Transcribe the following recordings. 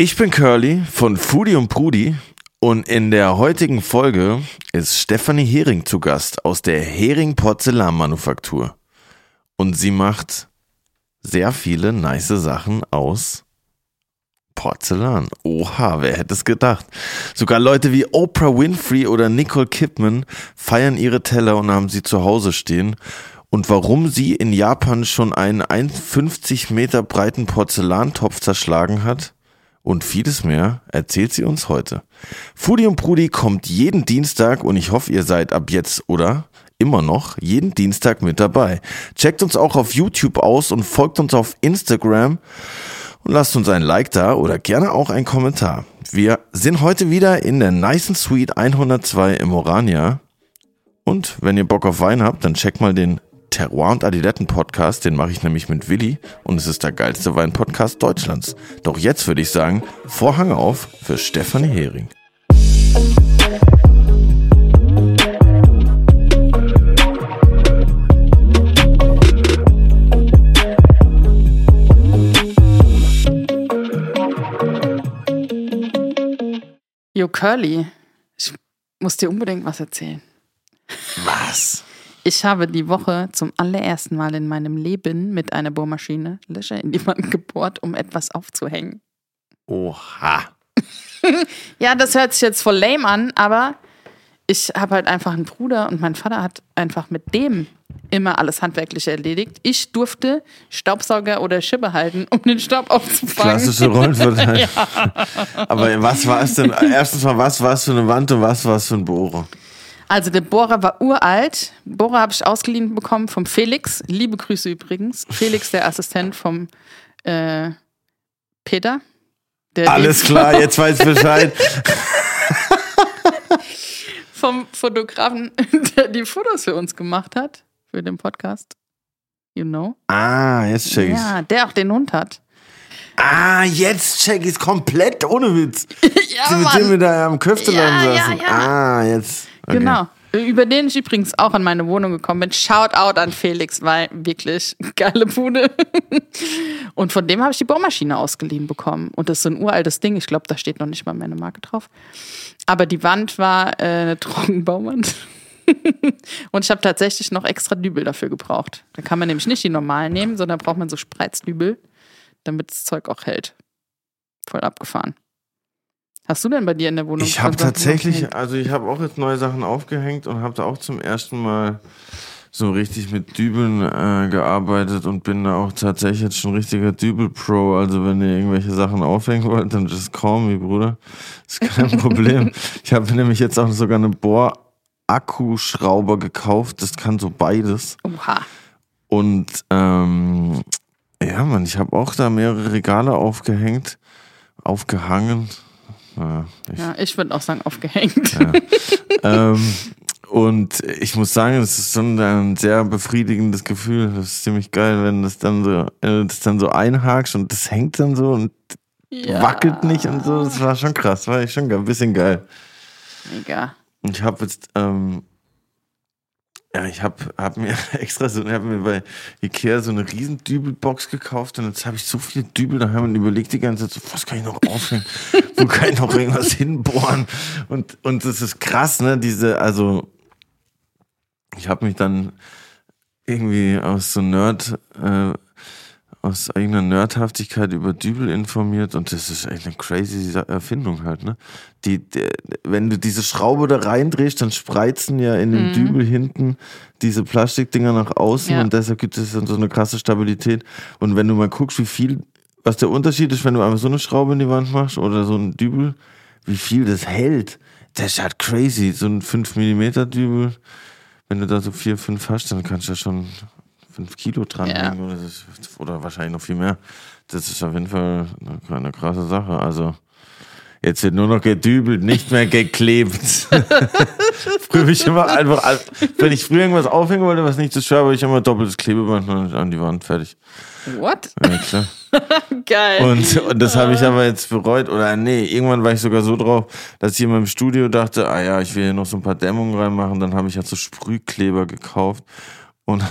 Ich bin Curly von Foodie und Prudi und in der heutigen Folge ist Stefanie Hering zu Gast aus der Hering Porzellanmanufaktur. Und sie macht sehr viele nice Sachen aus Porzellan. Oha, wer hätte es gedacht? Sogar Leute wie Oprah Winfrey oder Nicole Kidman feiern ihre Teller und haben sie zu Hause stehen. Und warum sie in Japan schon einen 1,50 Meter breiten Porzellantopf zerschlagen hat und vieles mehr erzählt sie uns heute. Fudi und Prudi kommt jeden Dienstag und ich hoffe, ihr seid ab jetzt oder immer noch jeden Dienstag mit dabei. Checkt uns auch auf YouTube aus und folgt uns auf Instagram und lasst uns ein Like da oder gerne auch einen Kommentar. Wir sind heute wieder in der Nice Suite 102 im Orania. Und wenn ihr Bock auf Wein habt, dann checkt mal den Terroir und Adiletten Podcast, den mache ich nämlich mit Willi und es ist der geilste Wein-Podcast Deutschlands. Doch jetzt würde ich sagen, Vorhang auf für Stefanie Hering. Jo, Curly, ich muss dir unbedingt was erzählen. Was? Ich habe die Woche zum allerersten Mal in meinem Leben mit einer Bohrmaschine Löcher in die Wand gebohrt, um etwas aufzuhängen. Oha. Ja, das hört sich jetzt voll lame an, aber ich habe halt einfach einen Bruder und mein Vater hat einfach mit dem immer alles Handwerkliche erledigt. Ich durfte Staubsauger oder Schippe halten, um den Staub aufzufangen. Klassische Rollenverteilung. Aber was war es denn? Erstens mal, was war es für eine Wand und was war es für ein Bohrer? Also der Bohrer war uralt. Bohrer habe ich ausgeliehen bekommen vom Felix. Liebe Grüße übrigens. Felix, der Assistent vom äh, Peter. Alles klar, jetzt weiß ich Bescheid. Vom Fotografen, der die Fotos für uns gemacht hat. Für den Podcast. You know. Ah, jetzt check ich's. Ja, der auch den Hund hat. Ah, jetzt check ich's komplett ohne Witz. Ja, mit dem wir da am Köfteladen Ja, ja, ja. Ah, jetzt. Okay. Genau. Über den ich übrigens auch in meine Wohnung gekommen bin. Shout out an Felix, weil wirklich geile Bude. Und von dem habe ich die Bohrmaschine ausgeliehen bekommen. Und das ist so ein uraltes Ding. Ich glaube, da steht noch nicht mal mehr eine Marke drauf. Aber die Wand war äh, eine Trockenbauwand. Und ich habe tatsächlich noch extra Dübel dafür gebraucht. Da kann man nämlich nicht die normalen nehmen, sondern braucht man so Spreizdübel, damit das Zeug auch hält. Voll abgefahren. Hast du denn bei dir in der Wohnung? Ich habe tatsächlich, also ich habe auch jetzt neue Sachen aufgehängt und habe da auch zum ersten Mal so richtig mit Dübeln äh, gearbeitet und bin da auch tatsächlich jetzt schon richtiger Dübel-Pro. Also wenn ihr irgendwelche Sachen aufhängen wollt, dann just call me, Bruder. ist kein Problem. ich habe nämlich jetzt auch sogar eine Bohr-Akkuschrauber gekauft. Das kann so beides. Oha. Und ähm, ja, Mann, ich habe auch da mehrere Regale aufgehängt, aufgehangen. Ja, ich, Ja, ich würde auch sagen, aufgehängt. ähm, und ich muss sagen, es ist schon ein sehr befriedigendes Gefühl. Das ist ziemlich geil, wenn das dann so, das dann so einhakst und das hängt dann so und Ja. wackelt nicht und so. Das war schon krass, war ich schon ein bisschen geil. Mega. Und ich habe jetzt, ähm, ja, ich habe hab mir extra so, ich habe mir bei Ikea so eine riesen Dübelbox gekauft und jetzt habe ich so viele Dübel daheim und überlegt die ganze Zeit, so, was kann ich noch aufhängen? Wo kann ich noch irgendwas hinbohren? Und, und das ist krass, ne, diese, also, ich habe mich dann irgendwie aus so Nerd, äh, aus eigener Nerdhaftigkeit über Dübel informiert und das ist echt eine crazy Erfindung halt, ne? Die, die, wenn du diese Schraube da reindrehst, dann spreizen ja in dem Dübel hinten diese Plastikdinger nach außen Ja. und deshalb gibt es dann so eine krasse Stabilität. Und wenn du mal guckst, wie viel, was der Unterschied ist, wenn du einfach so eine Schraube in die Wand machst oder so ein Dübel, wie viel das hält, das ist halt crazy. So ein 5 mm Dübel, wenn du da so 4, 5 hast, dann kannst du ja schon 5 Kilo dran Ja. oder, das, oder wahrscheinlich noch viel mehr. Das ist auf jeden Fall eine, eine krasse Sache. Also, jetzt wird nur noch gedübelt, nicht mehr geklebt. früher ich immer einfach, wenn ich früher irgendwas aufhängen wollte, was nicht zu schwer war, habe ich immer doppeltes Klebeband und an die Wand fertig. What? Ja, klar. Geil. Und, und das habe ich aber jetzt bereut. Oder nee, irgendwann war ich sogar so drauf, dass ich in meinem Studio dachte, ah ja, ich will hier noch so ein paar Dämmungen reinmachen. Dann habe ich halt so Sprühkleber gekauft und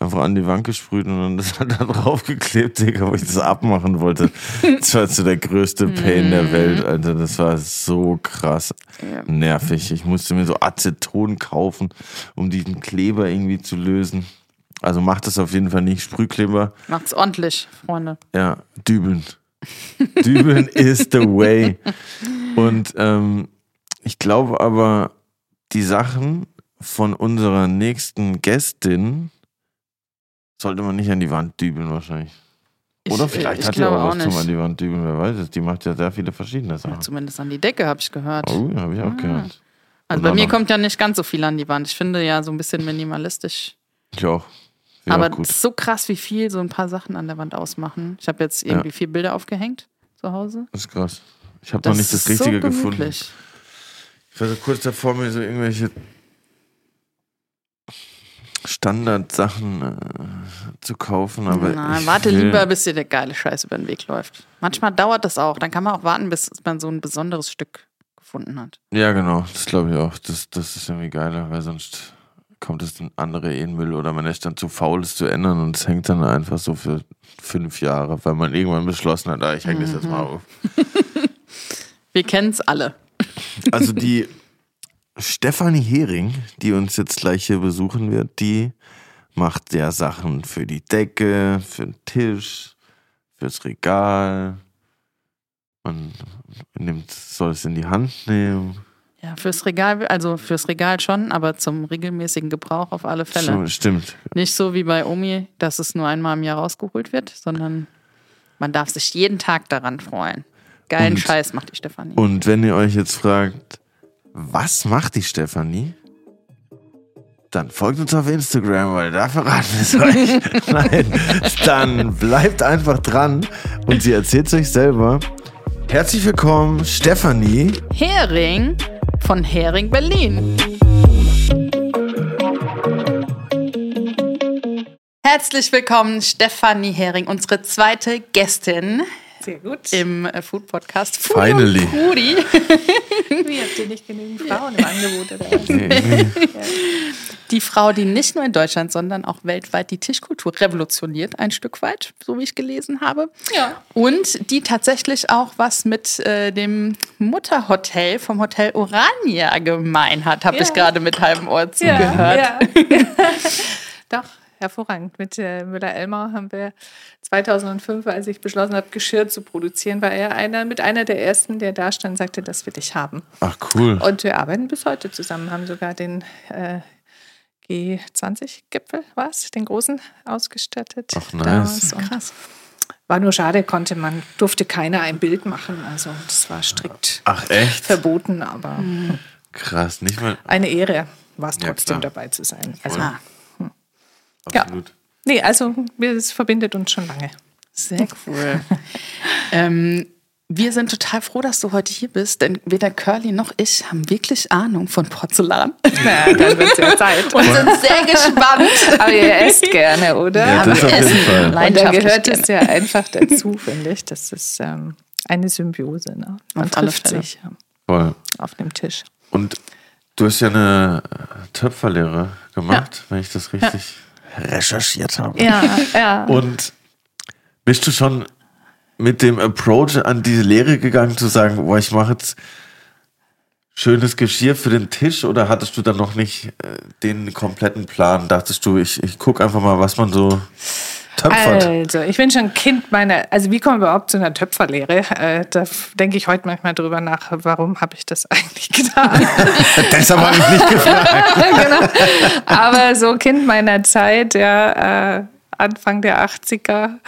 einfach an die Wand gesprüht und dann das hat da draufgeklebt, Digga, wo ich das abmachen wollte. Das war so der größte Pain der Welt, Alter. Das war so krass nervig. Ich musste mir so Aceton kaufen, um diesen Kleber irgendwie zu lösen. Also macht das auf jeden Fall nicht. Sprühkleber, Macht's ordentlich, Freunde. ja, dübeln. Dübeln is the way. Und ähm, ich glaube aber, die Sachen von unserer nächsten Gästin sollte man nicht an die Wand dübeln wahrscheinlich. Oder Ich- vielleicht ich hat glaube was auch zum an die Wand dübeln, wer weiß es. Die macht ja sehr viele verschiedene Sachen. Zumindest an die Decke, habe ich gehört. Oh, habe ich auch gehört. also und bei mir kommt ja nicht ganz so viel an die Wand. Ich finde ja so ein bisschen minimalistisch. Ich auch. Ja, Aber es ist so krass, wie viel so ein paar Sachen an der Wand ausmachen. Ich habe jetzt irgendwie vier Bilder aufgehängt zu Hause. Das ist krass. Ich habe noch nicht das Richtige so gefunden. Ich war so kurz davor, mir so irgendwelche Standardsachen äh, zu kaufen, aber Nein, warte will, lieber, bis dir der geile Scheiß über den Weg läuft. Manchmal dauert das auch. Dann kann man auch warten, bis man so ein besonderes Stück gefunden hat. Ja, genau, das glaube ich auch. Das, das ist irgendwie geiler, weil sonst kommt es in andere in den Müll oder man ist dann zu faul, es zu ändern und es hängt dann einfach so für fünf Jahre, weil man irgendwann beschlossen hat, ah, ich hänge das jetzt Mhm. mal auf. Wir kennen es alle. Also die Stefanie Hering, die uns jetzt gleich hier besuchen wird, die macht ja Sachen für die Decke, für den Tisch, fürs Regal. Man nimmt, soll es in die Hand nehmen. Ja, fürs Regal, also fürs Regal schon, aber zum regelmäßigen Gebrauch auf alle Fälle. Stimmt. Nicht so wie bei Omi, dass es nur einmal im Jahr rausgeholt wird, sondern man darf sich jeden Tag daran freuen. Geilen Und- Scheiß macht die Stefanie. Und wenn ihr euch jetzt fragt, was macht die Stefanie? Dann folgt uns auf Instagram, weil da verraten wir es euch. Nein, dann bleibt einfach dran und sie erzählt es euch selber. Herzlich willkommen, Stefanie. Hering von Hering Berlin. Herzlich willkommen, Stefanie Hering, unsere zweite Gästin Sehr gut. im äh, Food Podcast. Food Finally. Rudi. Wie habt ihr nicht genügend Frauen im Angebot oder was? Die Frau, die nicht nur in Deutschland, sondern auch weltweit die Tischkultur revolutioniert, ein Stück weit, so wie ich gelesen habe. Ja. Und die tatsächlich auch was mit äh, dem Mutterhotel vom Hotel Orania gemein hat, habe Ja. ich gerade mit halbem Ohr zugehört. Ja, Doch, hervorragend. Mit äh, Müller-Elmar haben wir 2005, als ich beschlossen habe, Geschirr zu produzieren, war er einer mit einer der ersten, der da stand und sagte, das will ich haben. Ach cool. Und wir arbeiten bis heute zusammen, haben sogar den äh, G20-Gipfel, was, den großen, ausgestattet. Ach, nice. Krass. War nur schade, konnte man, durfte keiner ein Bild machen. Also das war strikt Ach verboten, aber Krass, nicht mal. eine Ehre war es Ja, trotzdem klar. dabei zu sein. Also, Ah, Ja. Absolut. nee, also wir- es verbindet uns schon lange. sehr cool. ähm, wir sind total froh, dass du heute hier bist, denn weder Curly noch ich haben wirklich Ahnung von Porzellan Na, dann wird es ja Zeit. und sind sehr gespannt. Aber ihr esst gerne, oder? Ja, das wir auf jeden essen Fall. Und da gehört es ja einfach dazu, finde ich. Das ist ähm, eine Symbiose. Ne? Man Auf trifft sich ja, Voll. auf dem Tisch. Und du hast ja eine äh, Töpferlehre gemacht, wenn ich das richtig recherchiert habe. Ja, ja. Und bist du schon mit dem Approach an diese Lehre gegangen, zu sagen, boah, ich mache jetzt schönes Geschirr für den Tisch oder hattest du dann noch nicht äh, den kompletten Plan? Dachtest du, ich, ich gucke einfach mal, was man so töpfert? Also, ich bin schon Kind meiner, also wie kommen wir überhaupt zu einer Töpferlehre? Äh, da denke ich heute manchmal drüber nach, warum habe ich das eigentlich getan? Deshalb habe ich nicht gefragt. genau. Aber so Kind meiner Zeit, ja, äh, Anfang der 80er,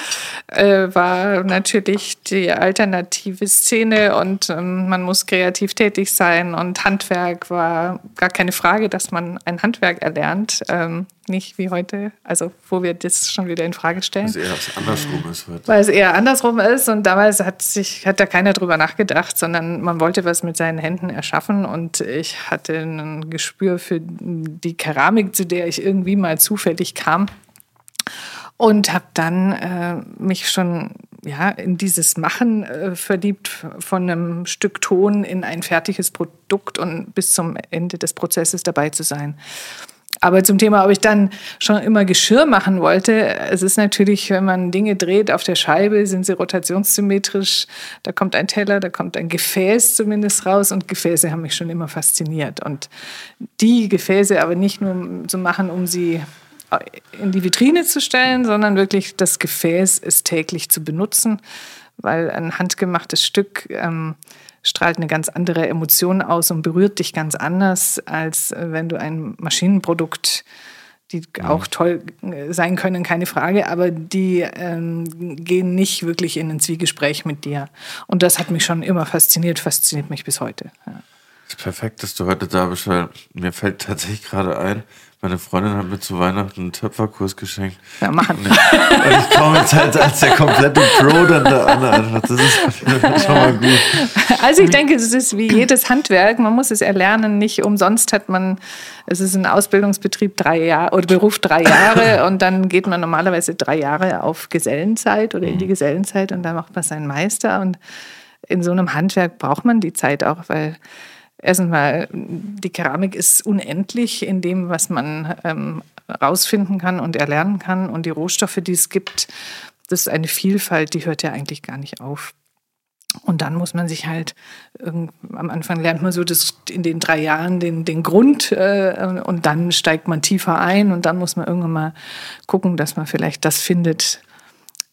äh, war natürlich die alternative Szene und ähm, man muss kreativ tätig sein und Handwerk war gar keine Frage, dass man ein Handwerk erlernt. Ähm, nicht wie heute, also wo wir das schon wieder in Frage stellen Dass eher was andersrum ist heute. weil es eher andersrum ist und damals hat sich hat da keiner drüber nachgedacht, sondern man wollte was mit seinen Händen erschaffen und ich hatte ein Gespür für die Keramik, zu der ich irgendwie mal zufällig kam und habe dann äh, mich schon ja in dieses Machen äh, verliebt von einem Stück Ton in ein fertiges Produkt und bis zum Ende des Prozesses dabei zu sein. Aber zum Thema, ob ich dann schon immer Geschirr machen wollte, es ist natürlich, wenn man Dinge dreht auf der Scheibe, sind sie rotationssymmetrisch. Da kommt ein Teller, da kommt ein Gefäß zumindest raus und Gefäße haben mich schon immer fasziniert. Und die Gefäße aber nicht nur zu machen, um sie in die Vitrine zu stellen, sondern wirklich das Gefäß ist täglich zu benutzen, weil ein handgemachtes Stück ähm, strahlt eine ganz andere Emotion aus und berührt dich ganz anders, als äh, wenn du ein Maschinenprodukt, die mhm. auch toll äh, sein können, keine Frage, aber die ähm, gehen nicht wirklich in ein Zwiegespräch mit dir. Und das hat mich schon immer fasziniert, fasziniert mich bis heute. Ja. Es ist perfekt, dass du heute da bist, weil mir fällt tatsächlich gerade ein, meine Freundin hat mir zu Weihnachten einen Töpferkurs geschenkt. Ja, machen. Und ich, und ich komme jetzt halt als der komplette Pro dann da an. Das ist schon mal gut. Also ich denke, es ist wie jedes Handwerk. Man muss es erlernen. Nicht umsonst hat man, es ist ein Ausbildungsbetrieb drei Jahre oder Beruf drei Jahre und dann geht man normalerweise drei Jahre auf Gesellenzeit oder in die mhm. Gesellenzeit und dann macht man seinen Meister. Und in so einem Handwerk braucht man die Zeit auch, weil Erstens mal, die Keramik ist unendlich in dem, was man ähm, rausfinden kann und erlernen kann. Und die Rohstoffe, die es gibt, das ist eine Vielfalt, die hört ja eigentlich gar nicht auf. Und dann muss man sich halt, ähm, am Anfang lernt man so das, in den drei Jahren den, den Grund äh, und dann steigt man tiefer ein und dann muss man irgendwann mal gucken, dass man vielleicht das findet,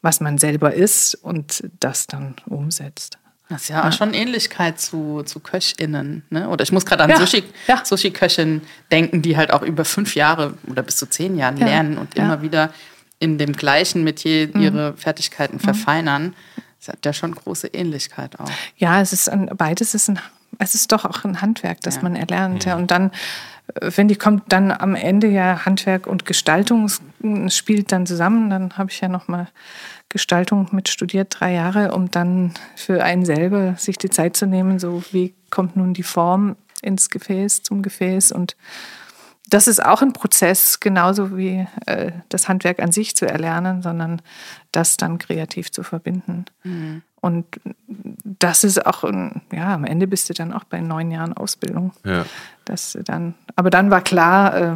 was man selber ist und das dann umsetzt. Das ist ja, ja. schon Ähnlichkeit zu, zu KöchInnen. Ne? Oder ich muss gerade an ja. Sushi, ja. Sushi-Köchinnen denken, die halt auch über fünf Jahre oder bis zu zehn Jahren lernen und immer wieder in dem gleichen Metier mhm. ihre Fertigkeiten mhm. verfeinern. Das hat ja schon große Ähnlichkeit auch. Ja, es ist ein, beides ist ein, es ist doch auch ein Handwerk, das man erlernt. Ja. Und dann, äh, finde ich, kommt dann am Ende ja Handwerk und Gestaltung spielt dann zusammen. Dann habe ich ja noch mal Gestaltung mit studiert, drei Jahre, um dann für einen selber sich die Zeit zu nehmen, so wie kommt nun die Form ins Gefäß, zum Gefäß. Und das ist auch ein Prozess, genauso wie äh, das Handwerk an sich zu erlernen, sondern das dann kreativ zu verbinden. Mhm. Und das ist auch, ja, am Ende bist du dann auch bei neun Jahren Ausbildung. Ja. Das dann, aber dann war klar, äh,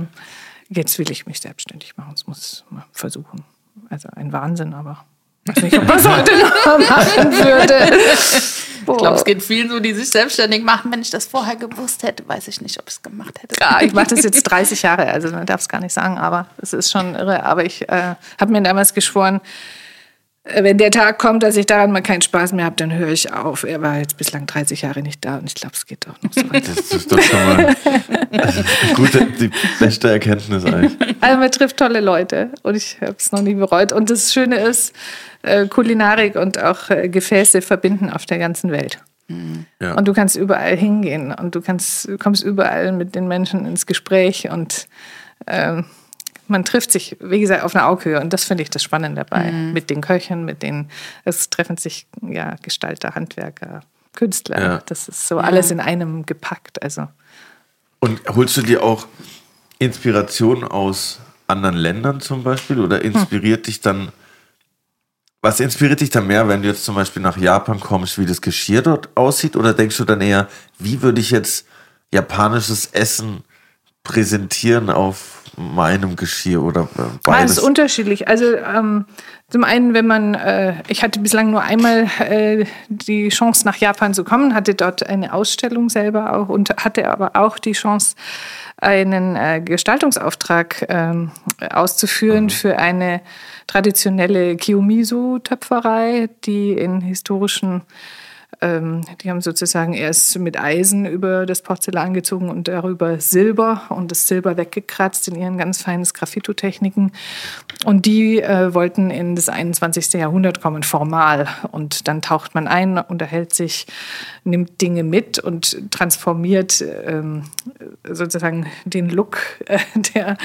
jetzt will ich mich selbstständig machen, das muss man versuchen. Also ein Wahnsinn, aber weiß nicht, ob es heute noch machen würde. Ich glaube, es geht vielen so, die sich selbstständig machen. Wenn ich das vorher gewusst hätte, weiß ich nicht, ob ich es gemacht hätte. Ja, ich mache das jetzt 30 Jahre, also man darf es gar nicht sagen, aber es ist schon irre. Aber ich äh, habe mir damals geschworen, wenn der Tag kommt, dass ich daran mal keinen Spaß mehr habe, dann höre ich auf. Er war jetzt bislang 30 Jahre nicht da und ich glaube, es geht doch noch so weiter. Das ist doch schon mal gute, die beste Erkenntnis eigentlich. Also man trifft tolle Leute und ich habe es noch nie bereut. Und das Schöne ist, äh, Kulinarik und auch äh, Gefäße verbinden auf der ganzen Welt. Ja. Und du kannst überall hingehen und du kannst, kommst überall mit den Menschen ins Gespräch und ähm, man trifft sich, wie gesagt, auf einer Augenhöhe und das finde ich das Spannende dabei. Mhm. Mit den Köchen, mit den, es treffen sich ja Gestalter, Handwerker, Künstler. Ja. Das ist so alles in einem gepackt. Also. Und holst du dir auch Inspiration aus anderen Ländern zum Beispiel oder inspiriert hm. dich dann was inspiriert dich da mehr, wenn du jetzt zum Beispiel nach Japan kommst, wie das Geschirr dort aussieht? Oder denkst du dann eher, wie würde ich jetzt japanisches Essen präsentieren auf meinem Geschirr oder äh, beides? Ah, es ist unterschiedlich. Also ähm, zum einen, wenn man, äh, ich hatte bislang nur einmal äh, die Chance nach Japan zu kommen, hatte dort eine Ausstellung selber auch und hatte aber auch die Chance, einen äh, Gestaltungsauftrag ähm, auszuführen mhm. für eine traditionelle Kiyomizu-Töpferei, die in historischen ähm, die haben sozusagen erst mit Eisen über das Porzellan gezogen und darüber Silber und das Silber weggekratzt in ihren ganz feinen Graffito-Techniken. Und die äh, wollten in das 21. Jahrhundert kommen, formal. Und dann taucht man ein, unterhält sich, nimmt Dinge mit und transformiert ähm, sozusagen den Look äh, der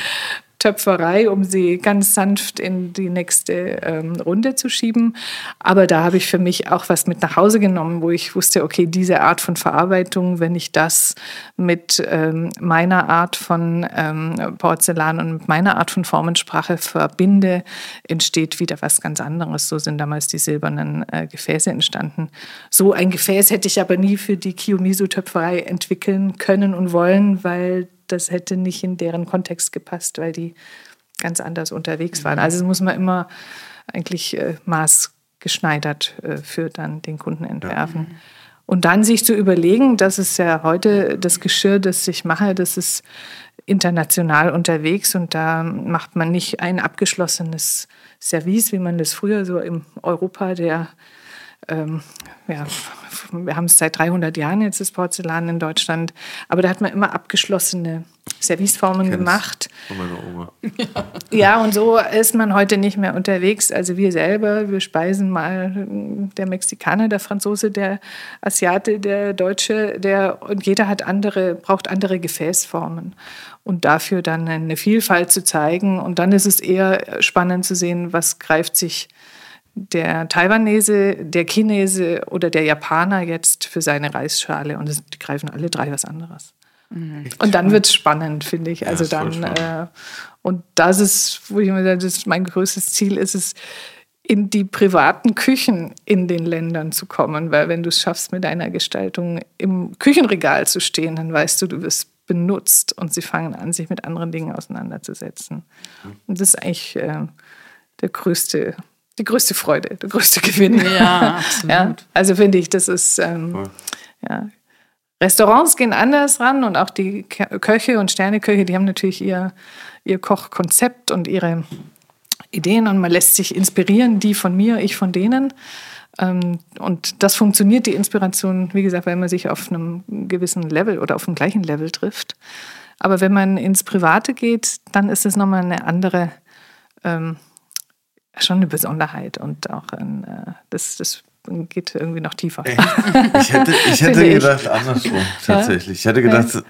Töpferei, um sie ganz sanft in die nächste ähm, Runde zu schieben. Aber da habe ich für mich auch was mit nach Hause genommen, wo ich wusste, okay, diese Art von Verarbeitung, wenn ich das mit ähm, meiner Art von ähm, Porzellan und mit meiner Art von Formensprache verbinde, entsteht wieder was ganz anderes. So sind damals die silbernen äh, Gefäße entstanden. So ein Gefäß hätte ich aber nie für die Kiyomizu-Töpferei entwickeln können und wollen, weil das hätte nicht in deren Kontext gepasst, weil die ganz anders unterwegs waren. Also muss man immer eigentlich äh, maßgeschneidert äh, für dann den Kunden entwerfen. Ja. Und dann sich zu überlegen, dass es ja heute das Geschirr, das ich mache, das ist international unterwegs und da macht man nicht ein abgeschlossenes Service, wie man das früher so im Europa der ähm, ja, wir haben es seit 300 Jahren jetzt das Porzellan in Deutschland, aber da hat man immer abgeschlossene Serviceformen gemacht. Von meiner Oma. Ja. und so ist man heute nicht mehr unterwegs. Also wir selber, wir speisen mal der Mexikaner, der Franzose, der Asiate, der Deutsche, der und jeder hat andere, braucht andere Gefäßformen und dafür dann eine Vielfalt zu zeigen. Und dann ist es eher spannend zu sehen, was greift sich der Taiwanese, der Chinese oder der Japaner jetzt für seine Reisschale. Und die greifen alle drei was anderes. Mhm. Und dann wird es spannend, finde ich. Also ja, dann, äh, und das ist, wo ich immer sage, das mein größtes Ziel ist es, in die privaten Küchen in den Ländern zu kommen. Weil wenn du es schaffst, mit deiner Gestaltung im Küchenregal zu stehen, dann weißt du, du wirst benutzt und sie fangen an, sich mit anderen Dingen auseinanderzusetzen. Mhm. Und das ist eigentlich äh, der größte die größte Freude, der größte Gewinn. Ja, absolut. ja, also finde ich, das ist, ähm, ja. Restaurants gehen anders ran und auch die Köche und Sterneköche, die haben natürlich ihr, ihr Kochkonzept und ihre Ideen und man lässt sich inspirieren, die von mir, ich von denen. Ähm, und das funktioniert, die Inspiration, wie gesagt, weil man sich auf einem gewissen Level oder auf dem gleichen Level trifft. Aber wenn man ins Private geht, dann ist es nochmal eine andere ähm, schon eine Besonderheit und auch ein, äh, das, das geht irgendwie noch tiefer. Ich hätte, ich hätte gedacht, ich. andersrum tatsächlich. Ich hätte gedacht,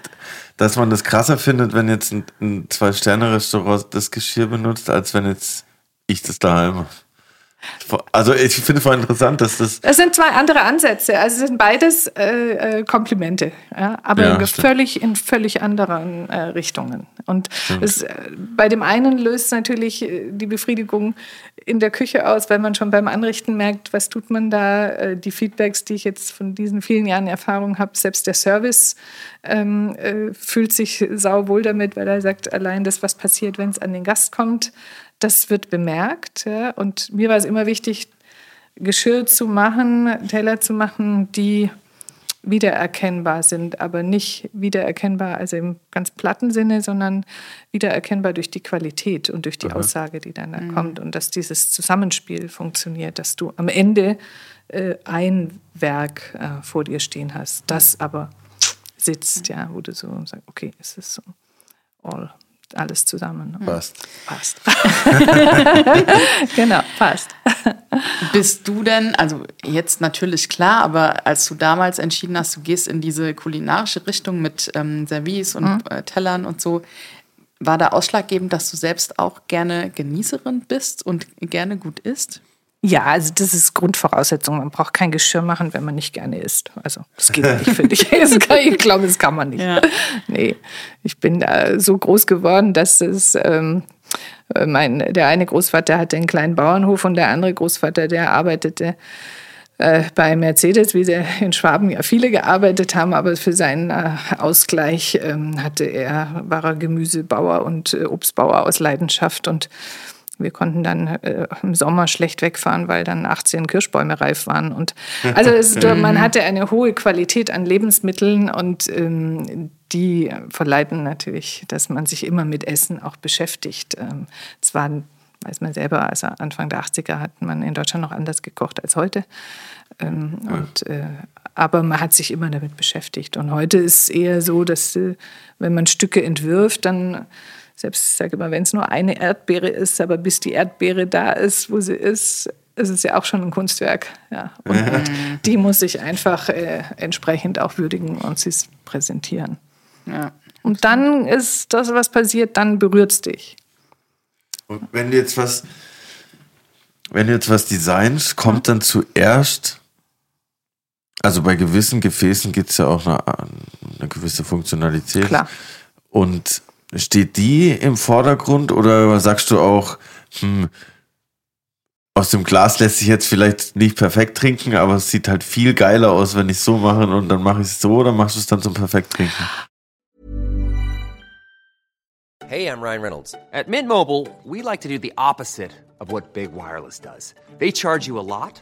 dass man das krasser findet, wenn jetzt ein, ein Zwei-Sterne-Restaurant das Geschirr benutzt, als wenn jetzt ich das daheim mache. Also ich finde es voll interessant, dass das. Es sind zwei andere Ansätze. Also es sind beides äh, äh Komplimente, ja, aber ja, in, völlig, in völlig anderen äh, Richtungen. Und es, äh, bei dem einen löst natürlich äh, die Befriedigung in der Küche aus, weil man schon beim Anrichten merkt, was tut man da. Äh, die Feedbacks, die ich jetzt von diesen vielen Jahren Erfahrung habe, selbst der Service ähm, fühlt sich sauwohl damit, weil er sagt, allein das, was passiert, wenn es an den Gast kommt, das wird bemerkt. Ja? Und mir war es immer wichtig, Geschirr zu machen, Teller zu machen, die wiedererkennbar sind, aber nicht wiedererkennbar, also im ganz platten Sinne, sondern wiedererkennbar durch die Qualität und durch die Aha. Aussage, die dann da mhm. kommt und dass dieses Zusammenspiel funktioniert, dass du am Ende äh, ein Werk äh, vor dir stehen hast, das aber sitzt, ja, wo du so sagst, okay, es ist so all alles zusammen. Passt. Passt. genau, passt. Bist du denn, also jetzt natürlich klar, aber als du damals entschieden hast, du gehst in diese kulinarische Richtung mit ähm, Service und mhm. äh, Tellern und so, war da ausschlaggebend, dass du selbst auch gerne Genießerin bist und gerne gut isst? Ja, also das ist Grundvoraussetzung. Man braucht kein Geschirr machen, wenn man nicht gerne isst. Also das geht nicht, finde ich. ich glaube, das kann man nicht. Ja. Nee, ich bin da so groß geworden, dass es... Ähm, mein, der eine Großvater hatte einen kleinen Bauernhof und der andere Großvater, der arbeitete äh, bei Mercedes, wie sie in Schwaben ja viele gearbeitet haben, aber für seinen äh, Ausgleich ähm, hatte er, war er Gemüsebauer und äh, Obstbauer aus Leidenschaft und wir konnten dann äh, im Sommer schlecht wegfahren, weil dann 18 Kirschbäume reif waren. Und also es, man hatte eine hohe Qualität an Lebensmitteln und ähm, die verleiten natürlich, dass man sich immer mit Essen auch beschäftigt. Ähm, zwar weiß man selber, also Anfang der 80er hat man in Deutschland noch anders gekocht als heute. Ähm, ja. und, äh, aber man hat sich immer damit beschäftigt. Und heute ist es eher so, dass äh, wenn man Stücke entwirft, dann selbst, ich sage immer, wenn es nur eine Erdbeere ist, aber bis die Erdbeere da ist, wo sie ist, ist es ja auch schon ein Kunstwerk. Ja. Und, mhm. die muss ich einfach äh, entsprechend auch würdigen und sie präsentieren. Ja. Und dann ist das, was passiert, dann berührt es dich. Und wenn du jetzt was, wenn du jetzt was designst, kommt dann zuerst, also bei gewissen Gefäßen gibt es ja auch eine, eine gewisse Funktionalität. Klar. Und Steht die im Vordergrund oder sagst du auch, hm, aus dem Glas lässt sich jetzt vielleicht nicht perfekt trinken, aber es sieht halt viel geiler aus, wenn ich es so mache und dann mache ich es so oder machst du es dann zum perfekt trinken? Hey, I'm Ryan Reynolds. At Mint Mobile, we like to do the opposite of what Big Wireless does. They charge you a lot,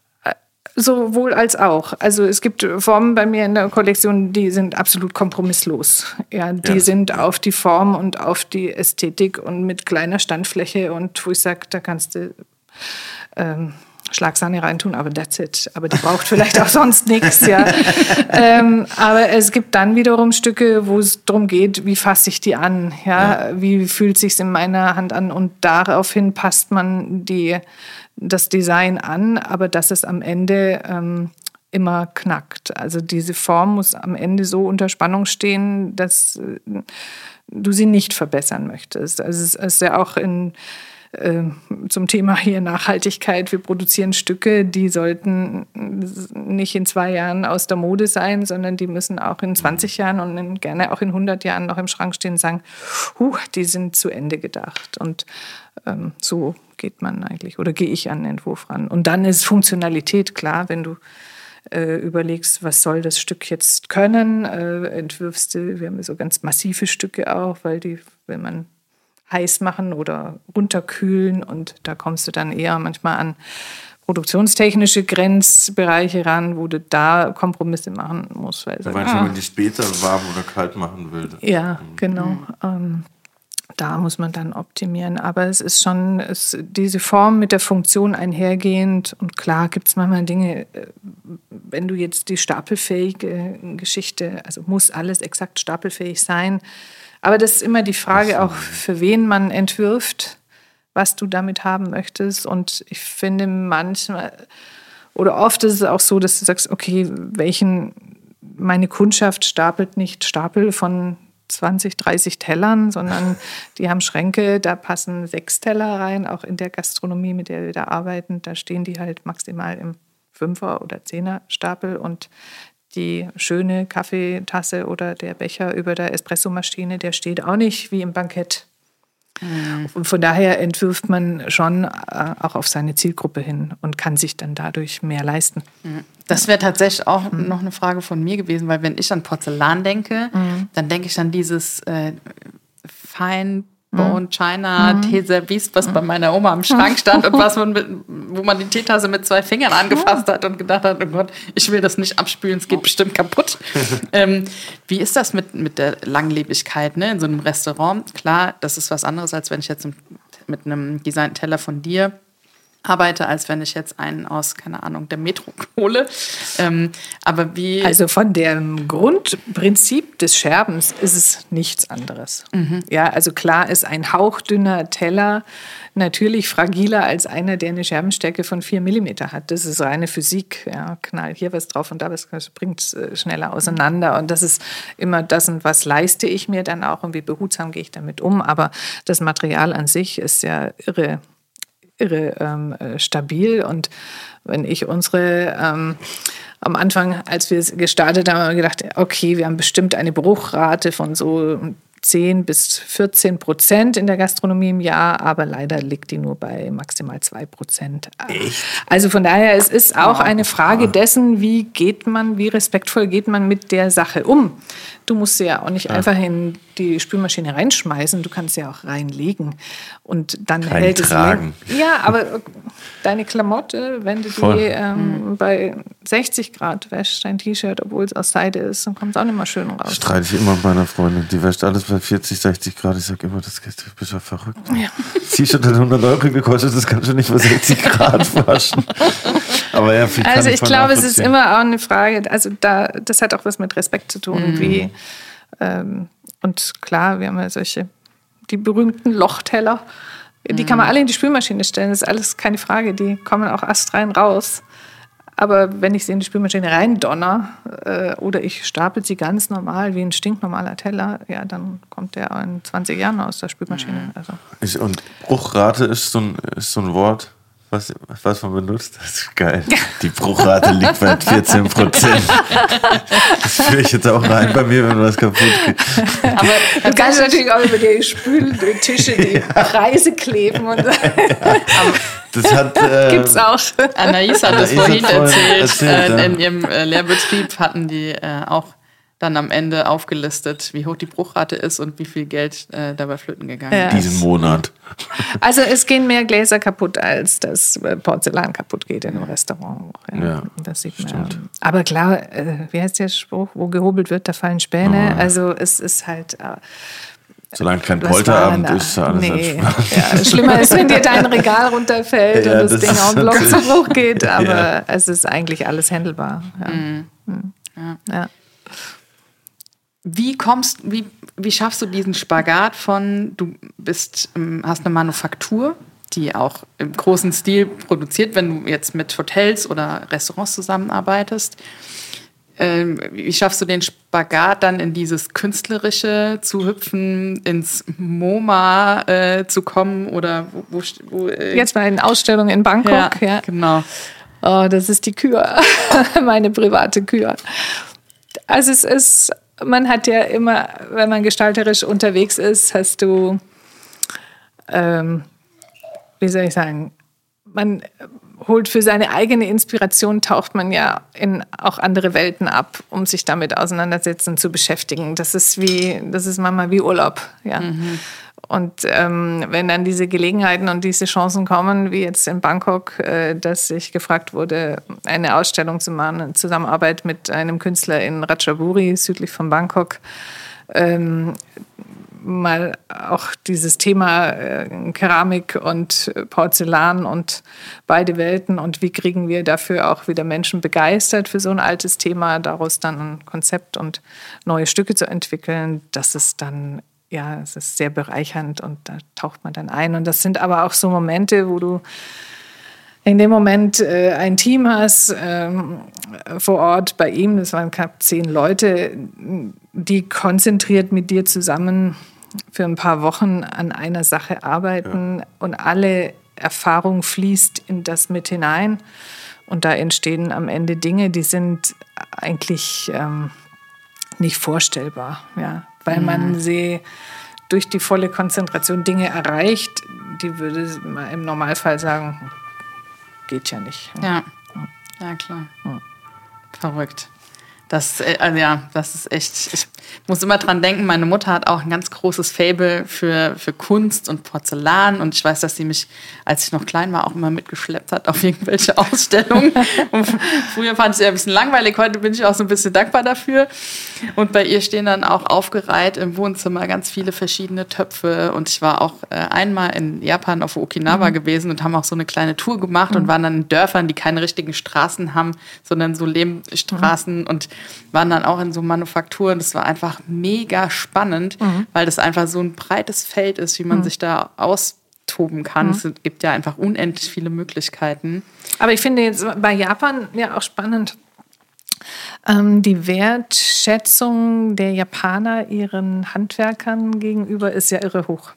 sowohl als auch. Also es gibt Formen bei mir in der Kollektion, die sind absolut kompromisslos. Ja, die Ja. sind auf die Form und auf die Ästhetik und mit kleiner Standfläche und wo ich sage, da kannst du ähm, Schlagsahne reintun, aber that's it. Aber die braucht vielleicht auch sonst nichts, ja. Ähm, aber es gibt dann wiederum Stücke, wo es darum geht, wie fasse ich die an, ja? Wie fühlt sich's in meiner Hand an? Und daraufhin passt man die, das Design an, aber dass es am Ende ähm, immer knackt. Also diese Form muss am Ende so unter Spannung stehen, dass äh, du sie nicht verbessern möchtest. Also es ist ja auch in äh, zum Thema hier Nachhaltigkeit. Wir produzieren Stücke, die sollten nicht in zwei Jahren aus der Mode sein, sondern die müssen auch in 20 Jahren und in, gerne auch in 100 Jahren noch im Schrank stehen und sagen, huh, die sind zu Ende gedacht. Und ähm, so geht man eigentlich oder gehe ich an den Entwurf ran. Und dann ist Funktionalität klar, wenn du äh, überlegst, was soll das Stück jetzt können, äh, entwirfst du, wir haben so ganz massive Stücke auch, weil die, wenn man heiß machen oder runterkühlen und da kommst du dann eher manchmal an produktionstechnische Grenzbereiche ran, wo du da Kompromisse machen musst. Weil Weil schon, wenn die später warm oder kalt machen will. ja, genau. Ähm, da muss man dann optimieren. Aber es ist schon es, diese Form mit der Funktion einhergehend. Und klar gibt es manchmal Dinge, äh, wenn du jetzt die stapelfähige Geschichte, also muss alles exakt stapelfähig sein. Aber das ist immer die Frage auch, für wen man entwirft, was du damit haben möchtest. Und ich finde manchmal oder oft ist es auch so, dass du sagst, okay, welchen meine Kundschaft stapelt nicht Stapel von 20, 30 Tellern, sondern die haben Schränke, da passen sechs Teller rein, auch in der Gastronomie, mit der wir da arbeiten, da stehen die halt maximal im Fünfer- oder Zehner-Stapel und die schöne Kaffeetasse oder der Becher über der Espressomaschine, der steht auch nicht wie im Bankett. Und von daher entwirft man schon äh, auch auf seine Zielgruppe hin und kann sich dann dadurch mehr leisten. Das wäre tatsächlich auch Mhm. noch eine Frage von mir gewesen, weil wenn ich an Porzellan denke, Mhm. dann denke ich an dieses äh, Fine Mhm. Bone China Teeservice, was bei meiner Oma am Schrank stand und was man mit, wo man die Teetasse mit zwei Fingern angefasst hat und gedacht hat, oh Gott, ich will das nicht abspülen, es geht bestimmt kaputt. ähm, wie ist das mit, mit der Langlebigkeit ne, in so einem Restaurant? Klar, das ist was anderes, als wenn ich jetzt mit einem designten Teller von dir arbeite, als wenn ich jetzt einen aus, keine Ahnung, der Metro hole. Ähm, aber wie. Also von dem Grundprinzip des Scherbens ist es nichts anderes. Ja, also klar ist ein hauchdünner Teller natürlich fragiler als einer, der eine Scherbenstärke von 4 mm hat. Das ist reine Physik. Ja, knall hier was drauf und da was bringt es äh, schneller auseinander. Und das ist immer das, und was leiste ich mir dann auch und wie behutsam gehe ich damit um. Aber das Material an sich ist ja irre irre ähm, äh, stabil. Und wenn ich unsere ähm, am Anfang, als wir es gestartet haben, haben wir gedacht, okay, wir haben bestimmt eine Bruchrate von so 10 bis 14 Prozent in der Gastronomie im Jahr, aber leider liegt die nur bei maximal 2 Prozent. Also von daher, es ist auch eine Frage dessen, wie geht man, wie respektvoll geht man mit der Sache um. Du musst sie ja auch nicht einfach in die Spülmaschine reinschmeißen, du kannst sie auch reinlegen und dann hält es Reintragen. länger. Ja, aber deine Klamotte, wenn du die Voll. ähm, bei 60 Grad wäschst, dein T-Shirt, obwohl es aus Seide ist, dann kommt es auch nicht mehr schön raus. Streite ich immer mit meiner Freundin. Die wäscht alles 40, 60 Grad. Ich sag immer, das geht, du bist ja verrückt. T-Shirt hat 100 Euro gekostet, das kannst du nicht bei 60 Grad waschen. Aber ja, viel Also ich glaube, es ist immer auch eine Frage, also da, das hat auch was mit Respekt zu tun. Wie, ähm, und klar, wir haben ja solche, die berühmten Lochteller, die kann man alle in die Spülmaschine stellen, das ist alles keine Frage, die kommen auch astrein raus. Aber wenn ich sie in die Spülmaschine reindonner äh, oder ich stapel sie ganz normal wie ein stinknormaler Teller, ja, dann kommt der in 20 Jahren aus der Spülmaschine. Also. Ich, und Bruchrate ist so ein, ist so ein Wort, was, was man benutzt. Das ist geil. Die Bruchrate liegt bei 14 Prozent. Das führe ich jetzt auch rein bei mir, wenn was kaputt geht. Aber Du kannst natürlich auch über die Spültische die Preise kleben und Das hat. Äh, gibt's auch. Anais hat das Anais hat vorhin vorhin erzählt. erzählt, äh, ja. in ihrem äh, Lehrbetrieb hatten die äh, auch dann am Ende aufgelistet, wie hoch die Bruchrate ist und wie viel Geld äh, dabei flöten gegangen Ja. ist. Diesen Monat. Also es gehen mehr Gläser kaputt, als das äh, Porzellan kaputt geht in einem Restaurant. Ja, Ja, das sieht man. Aber klar, äh, wie heißt der Spruch? Wo gehobelt wird, da fallen Oh. Späne. Also es ist halt. Äh, Solange kein was Polterabend ist, da? alles nee. entspannt. ja, Schlimmer ist, wenn dir dein Regal runterfällt Ja, und das, das Ding ist auf den Block zu Bruch geht. Aber Ja. es ist eigentlich alles handelbar. Ja. Mhm. Hm. Ja. Wie kommst, wie, wie schaffst du diesen Spagat von, du bist, ähm, hast eine Manufaktur, die auch im großen Stil produziert, wenn du jetzt mit Hotels oder Restaurants zusammenarbeitest. Ähm, wie schaffst du den Spagat dann in dieses Künstlerische zu hüpfen, ins MoMA äh, zu kommen oder wo, wo, wo äh, Jetzt mal in Ausstellung in Bangkok. Ja. genau. Oh, das ist die Kür, meine private Kür. Also es ist, man hat ja immer, wenn man gestalterisch unterwegs ist, hast du, ähm, wie soll ich sagen, man holt für seine eigene Inspiration, taucht man ja in auch andere Welten ab, um sich damit auseinandersetzen, zu beschäftigen. Das ist wie, das ist manchmal wie Urlaub, ja. Und ähm, wenn dann diese Gelegenheiten und diese Chancen kommen, wie jetzt in Bangkok, äh, dass ich gefragt wurde, eine Ausstellung zu machen in Zusammenarbeit mit einem Künstler in Ratchaburi, südlich von Bangkok, ähm, mal auch dieses Thema äh, Keramik und Porzellan und beide Welten und wie kriegen wir dafür auch wieder Menschen begeistert für so ein altes Thema, daraus dann ein Konzept und neue Stücke zu entwickeln, das ist dann ja, es ist sehr bereichernd und da taucht man dann ein. Und das sind aber auch so Momente, wo du in dem Moment äh, ein Team hast ähm, vor Ort bei ihm, das waren knapp zehn Leute, die konzentriert mit dir zusammen für ein paar Wochen an einer Sache arbeiten und alle Erfahrung fließt in das mit hinein. Und da entstehen am Ende Dinge, die sind eigentlich ähm, nicht vorstellbar, ja, weil man sie durch die volle Konzentration Dinge erreicht, die würde man im Normalfall sagen, geht ja nicht. Ja, ja klar. Verrückt. Das, äh, also ja, das ist echt. Ich muss immer dran denken, meine Mutter hat auch ein ganz großes Fable für, für Kunst und Porzellan. Und ich weiß, dass sie mich, als ich noch klein war, auch immer mitgeschleppt hat auf irgendwelche Ausstellungen. und früher fand ich sie ein bisschen langweilig, heute bin ich auch so ein bisschen dankbar dafür. Und bei ihr stehen dann auch aufgereiht im Wohnzimmer ganz viele verschiedene Töpfe. Und ich war auch äh, einmal in Japan auf Okinawa gewesen und haben auch so eine kleine Tour gemacht und waren dann in Dörfern, die keine richtigen Straßen haben, sondern so Lehmstraßen und waren dann auch in so Manufakturen. Das war einfach mega spannend, weil das einfach so ein breites Feld ist, wie man sich da austoben kann. Es gibt ja einfach unendlich viele Möglichkeiten. Aber ich finde jetzt bei Japan ja auch spannend, ähm, die Wertschätzung der Japaner ihren Handwerkern gegenüber ist ja irre hoch.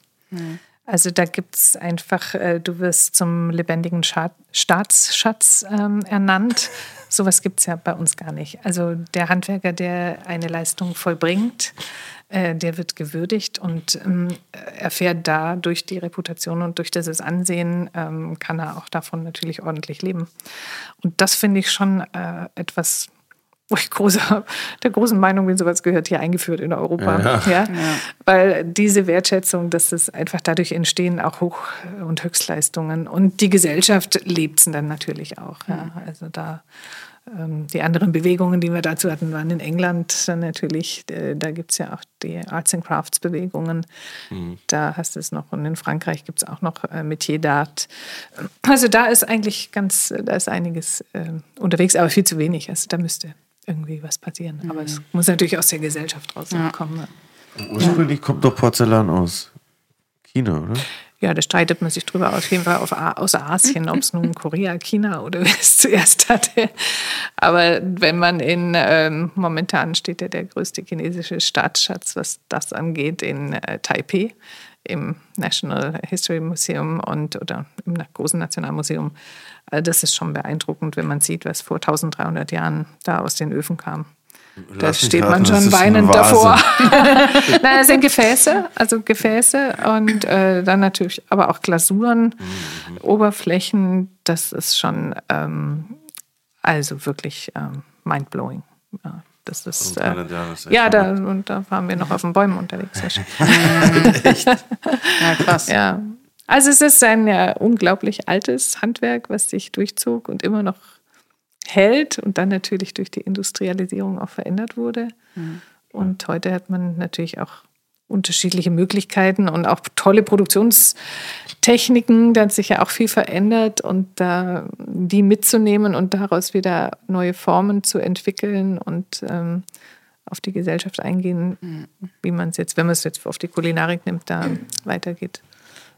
Also da gibt es einfach, äh, du wirst zum lebendigen Scha Staatsschatz ähm, ernannt. Sowas gibt es ja bei uns gar nicht. Also der Handwerker, der eine Leistung vollbringt, äh, der wird gewürdigt und ähm, erfährt da durch die Reputation und durch dieses Ansehen, ähm, kann er auch davon natürlich ordentlich leben. Und das finde ich schon äh, etwas, wo ich großer, der großen Meinung bin, sowas gehört hier eingeführt in Europa. Ja, Weil diese Wertschätzung, dass es einfach dadurch entstehen auch Hoch- und Höchstleistungen. Und die Gesellschaft lebt es dann natürlich auch. Ja. Also da ähm, die anderen Bewegungen, die wir dazu hatten, waren in England dann natürlich, äh, da gibt es ja auch die Arts and Crafts Bewegungen. Da hast du es noch und in Frankreich gibt es auch noch äh, Metier d'Art. Also da ist eigentlich ganz, da ist einiges äh, unterwegs, aber viel zu wenig. Also da müsste irgendwie was passieren. Aber es muss natürlich aus der Gesellschaft rauskommen. Ja. Ursprünglich kommt doch Porzellan aus China, oder? ja, da streitet man sich drüber auf jeden Fall auf, aus Asien, ob es nun Korea, China oder wer es zuerst hatte. Aber wenn man in, ähm, momentan steht ja der größte chinesische Staatsschatz, was das angeht, in äh, Taipei im National History Museum und oder im großen Nationalmuseum. Also das ist schon beeindruckend, wenn man sieht, was vor 1300 Jahren da aus den Öfen kam. Da Lass mich steht raten, man schon weinend davor. Nein, das sind Gefäße, also Gefäße und äh, dann natürlich aber auch Glasuren, Oberflächen. Das ist schon ähm, also wirklich ähm, mindblowing. Ja, das ist, Und äh, echt ja, da, und da waren wir noch auf den Bäumen unterwegs. Ja, krass. Ja. Also es ist ein ja, unglaublich altes Handwerk, was sich durchzog und immer noch hält und dann natürlich durch die Industrialisierung auch verändert wurde. Und heute hat man natürlich auch unterschiedliche Möglichkeiten und auch tolle Produktionstechniken. Da hat sich ja auch viel verändert und da die mitzunehmen und daraus wieder neue Formen zu entwickeln und ähm, auf die Gesellschaft eingehen, wie man es jetzt, wenn man es jetzt auf die Kulinarik nimmt, da weitergeht.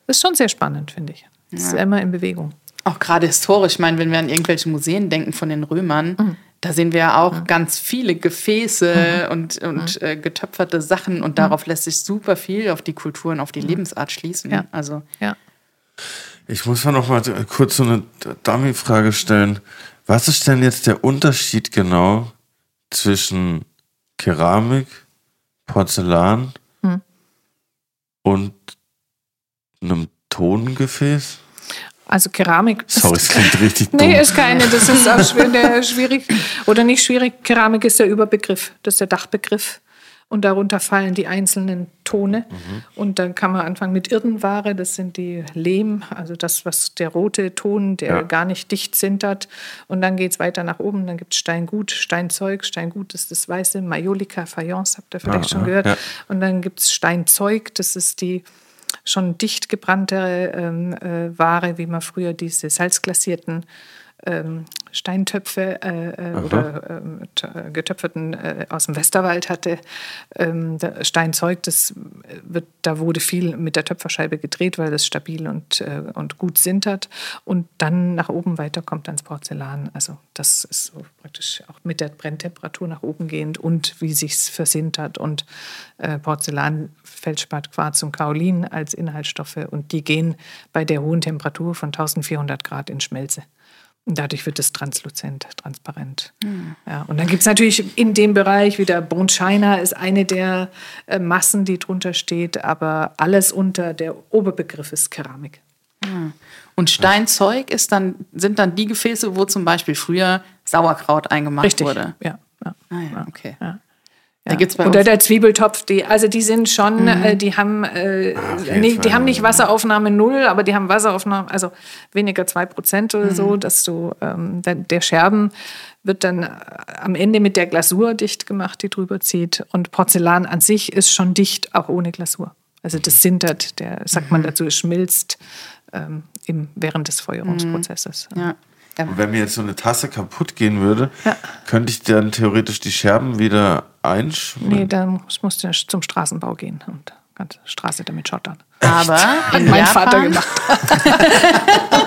Das ist schon sehr spannend, finde ich. Es ist immer in Bewegung. Auch gerade historisch, ich meine, wenn wir an irgendwelche Museen denken von den Römern, Mhm. Da sehen wir ja auch ganz viele Gefäße und, und äh, getöpferte Sachen und darauf lässt sich super viel auf die Kultur und auf die Lebensart schließen. Ja. Also Ja. Ich muss mal noch mal kurz so eine Dummy-Frage stellen. Was ist denn jetzt der Unterschied genau zwischen Keramik, Porzellan Hm. und einem Tongefäß? Also Keramik. ist- Sorry, es klingt richtig dumm. Nee, ist keine. Das ist auch schwierig. Oder nicht schwierig. Keramik ist der Überbegriff. Das ist der Dachbegriff. Und darunter fallen die einzelnen Tone. Und dann kann man anfangen mit Irdenware. Das sind die Lehm, also das, was der rote Ton, der Ja. gar nicht dicht sintert. Und dann geht es weiter nach oben. Dann gibt es Steingut, Steinzeug. Steingut ist das weiße Majolika, Fayence, habt ihr vielleicht Ah, schon ah, gehört. ja. Und dann gibt es Steinzeug. Das ist die schon dicht gebranntere ähm, äh, Ware, wie man früher diese salzglasierten ähm, Steintöpfe äh, äh, oder äh, getöpferten äh, aus dem Westerwald hatte. Ähm, der Steinzeug, das wird, da wurde viel mit der Töpferscheibe gedreht, weil das stabil und, äh, und gut sintert. Und dann nach oben weiter kommt dann das Porzellan. Also das ist so praktisch auch mit der Brenntemperatur nach oben gehend und wie sich's versintert. Und äh, Porzellan, Feldspat, Quarz und Kaolin als Inhaltsstoffe und die gehen bei der hohen Temperatur von 1400 Grad in Schmelze. Dadurch wird es transluzent, transparent. Ja, und dann gibt es natürlich in dem Bereich wieder Bone China ist eine der äh, Massen, die drunter steht, aber alles unter der Oberbegriff ist Keramik. Und Steinzeug ist dann, sind dann die Gefäße, wo zum Beispiel früher Sauerkraut eingemacht Richtig. wurde. Ja, ja. Ah ja, okay. Ja. Da gibt's bei Oder uns- der Zwiebeltopf, die, also die sind schon, äh, die haben, äh, nee, die haben nicht Wasseraufnahme null, aber die haben Wasseraufnahme, also weniger zwei Prozent oder Mhm. so, dass du, ähm, der, der Scherben wird dann äh, am Ende mit der Glasur dicht gemacht, die drüber zieht. Und Porzellan an sich ist schon dicht, auch ohne Glasur. Also das sintert, der, sagt Mhm. man dazu, es schmilzt ähm, im, während des Feuerungsprozesses. Ja. Ja. Und wenn mir jetzt so eine Tasse kaputt gehen würde, Ja. könnte ich dann theoretisch die Scherben wieder einschmieren? Nee, dann muss- musst du zum Straßenbau gehen und ganze Straße damit schottern. Aber in mein Japan, Vater gemacht.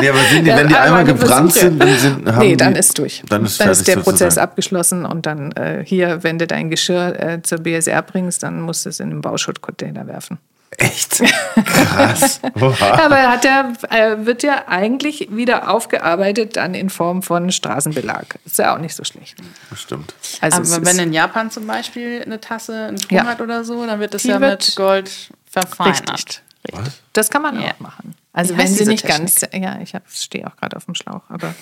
Nee, aber sind die, wenn die einmal gebrannt sind, dann sind haben nee, dann die, ist durch. Dann ist, dann ist der sozusagen. Prozess abgeschlossen und dann äh, hier, wenn du dein Geschirr äh, zur BSR bringst, dann musst du es in den Bauschuttcontainer werfen. Echt? Krass. Aber hat er, äh, wird ja eigentlich wieder aufgearbeitet dann in Form von Straßenbelag. Ist ja auch nicht so schlecht. Bestimmt. Also aber wenn in Japan zum Beispiel eine Tasse einen Ton Ja. hat oder so, dann wird das Die ja wird mit Gold verfeinert. richtig. richtig. Das kann man Ja. auch machen. Also wenn sie nicht ganz, ja, ich stehe auch gerade auf dem Schlauch, aber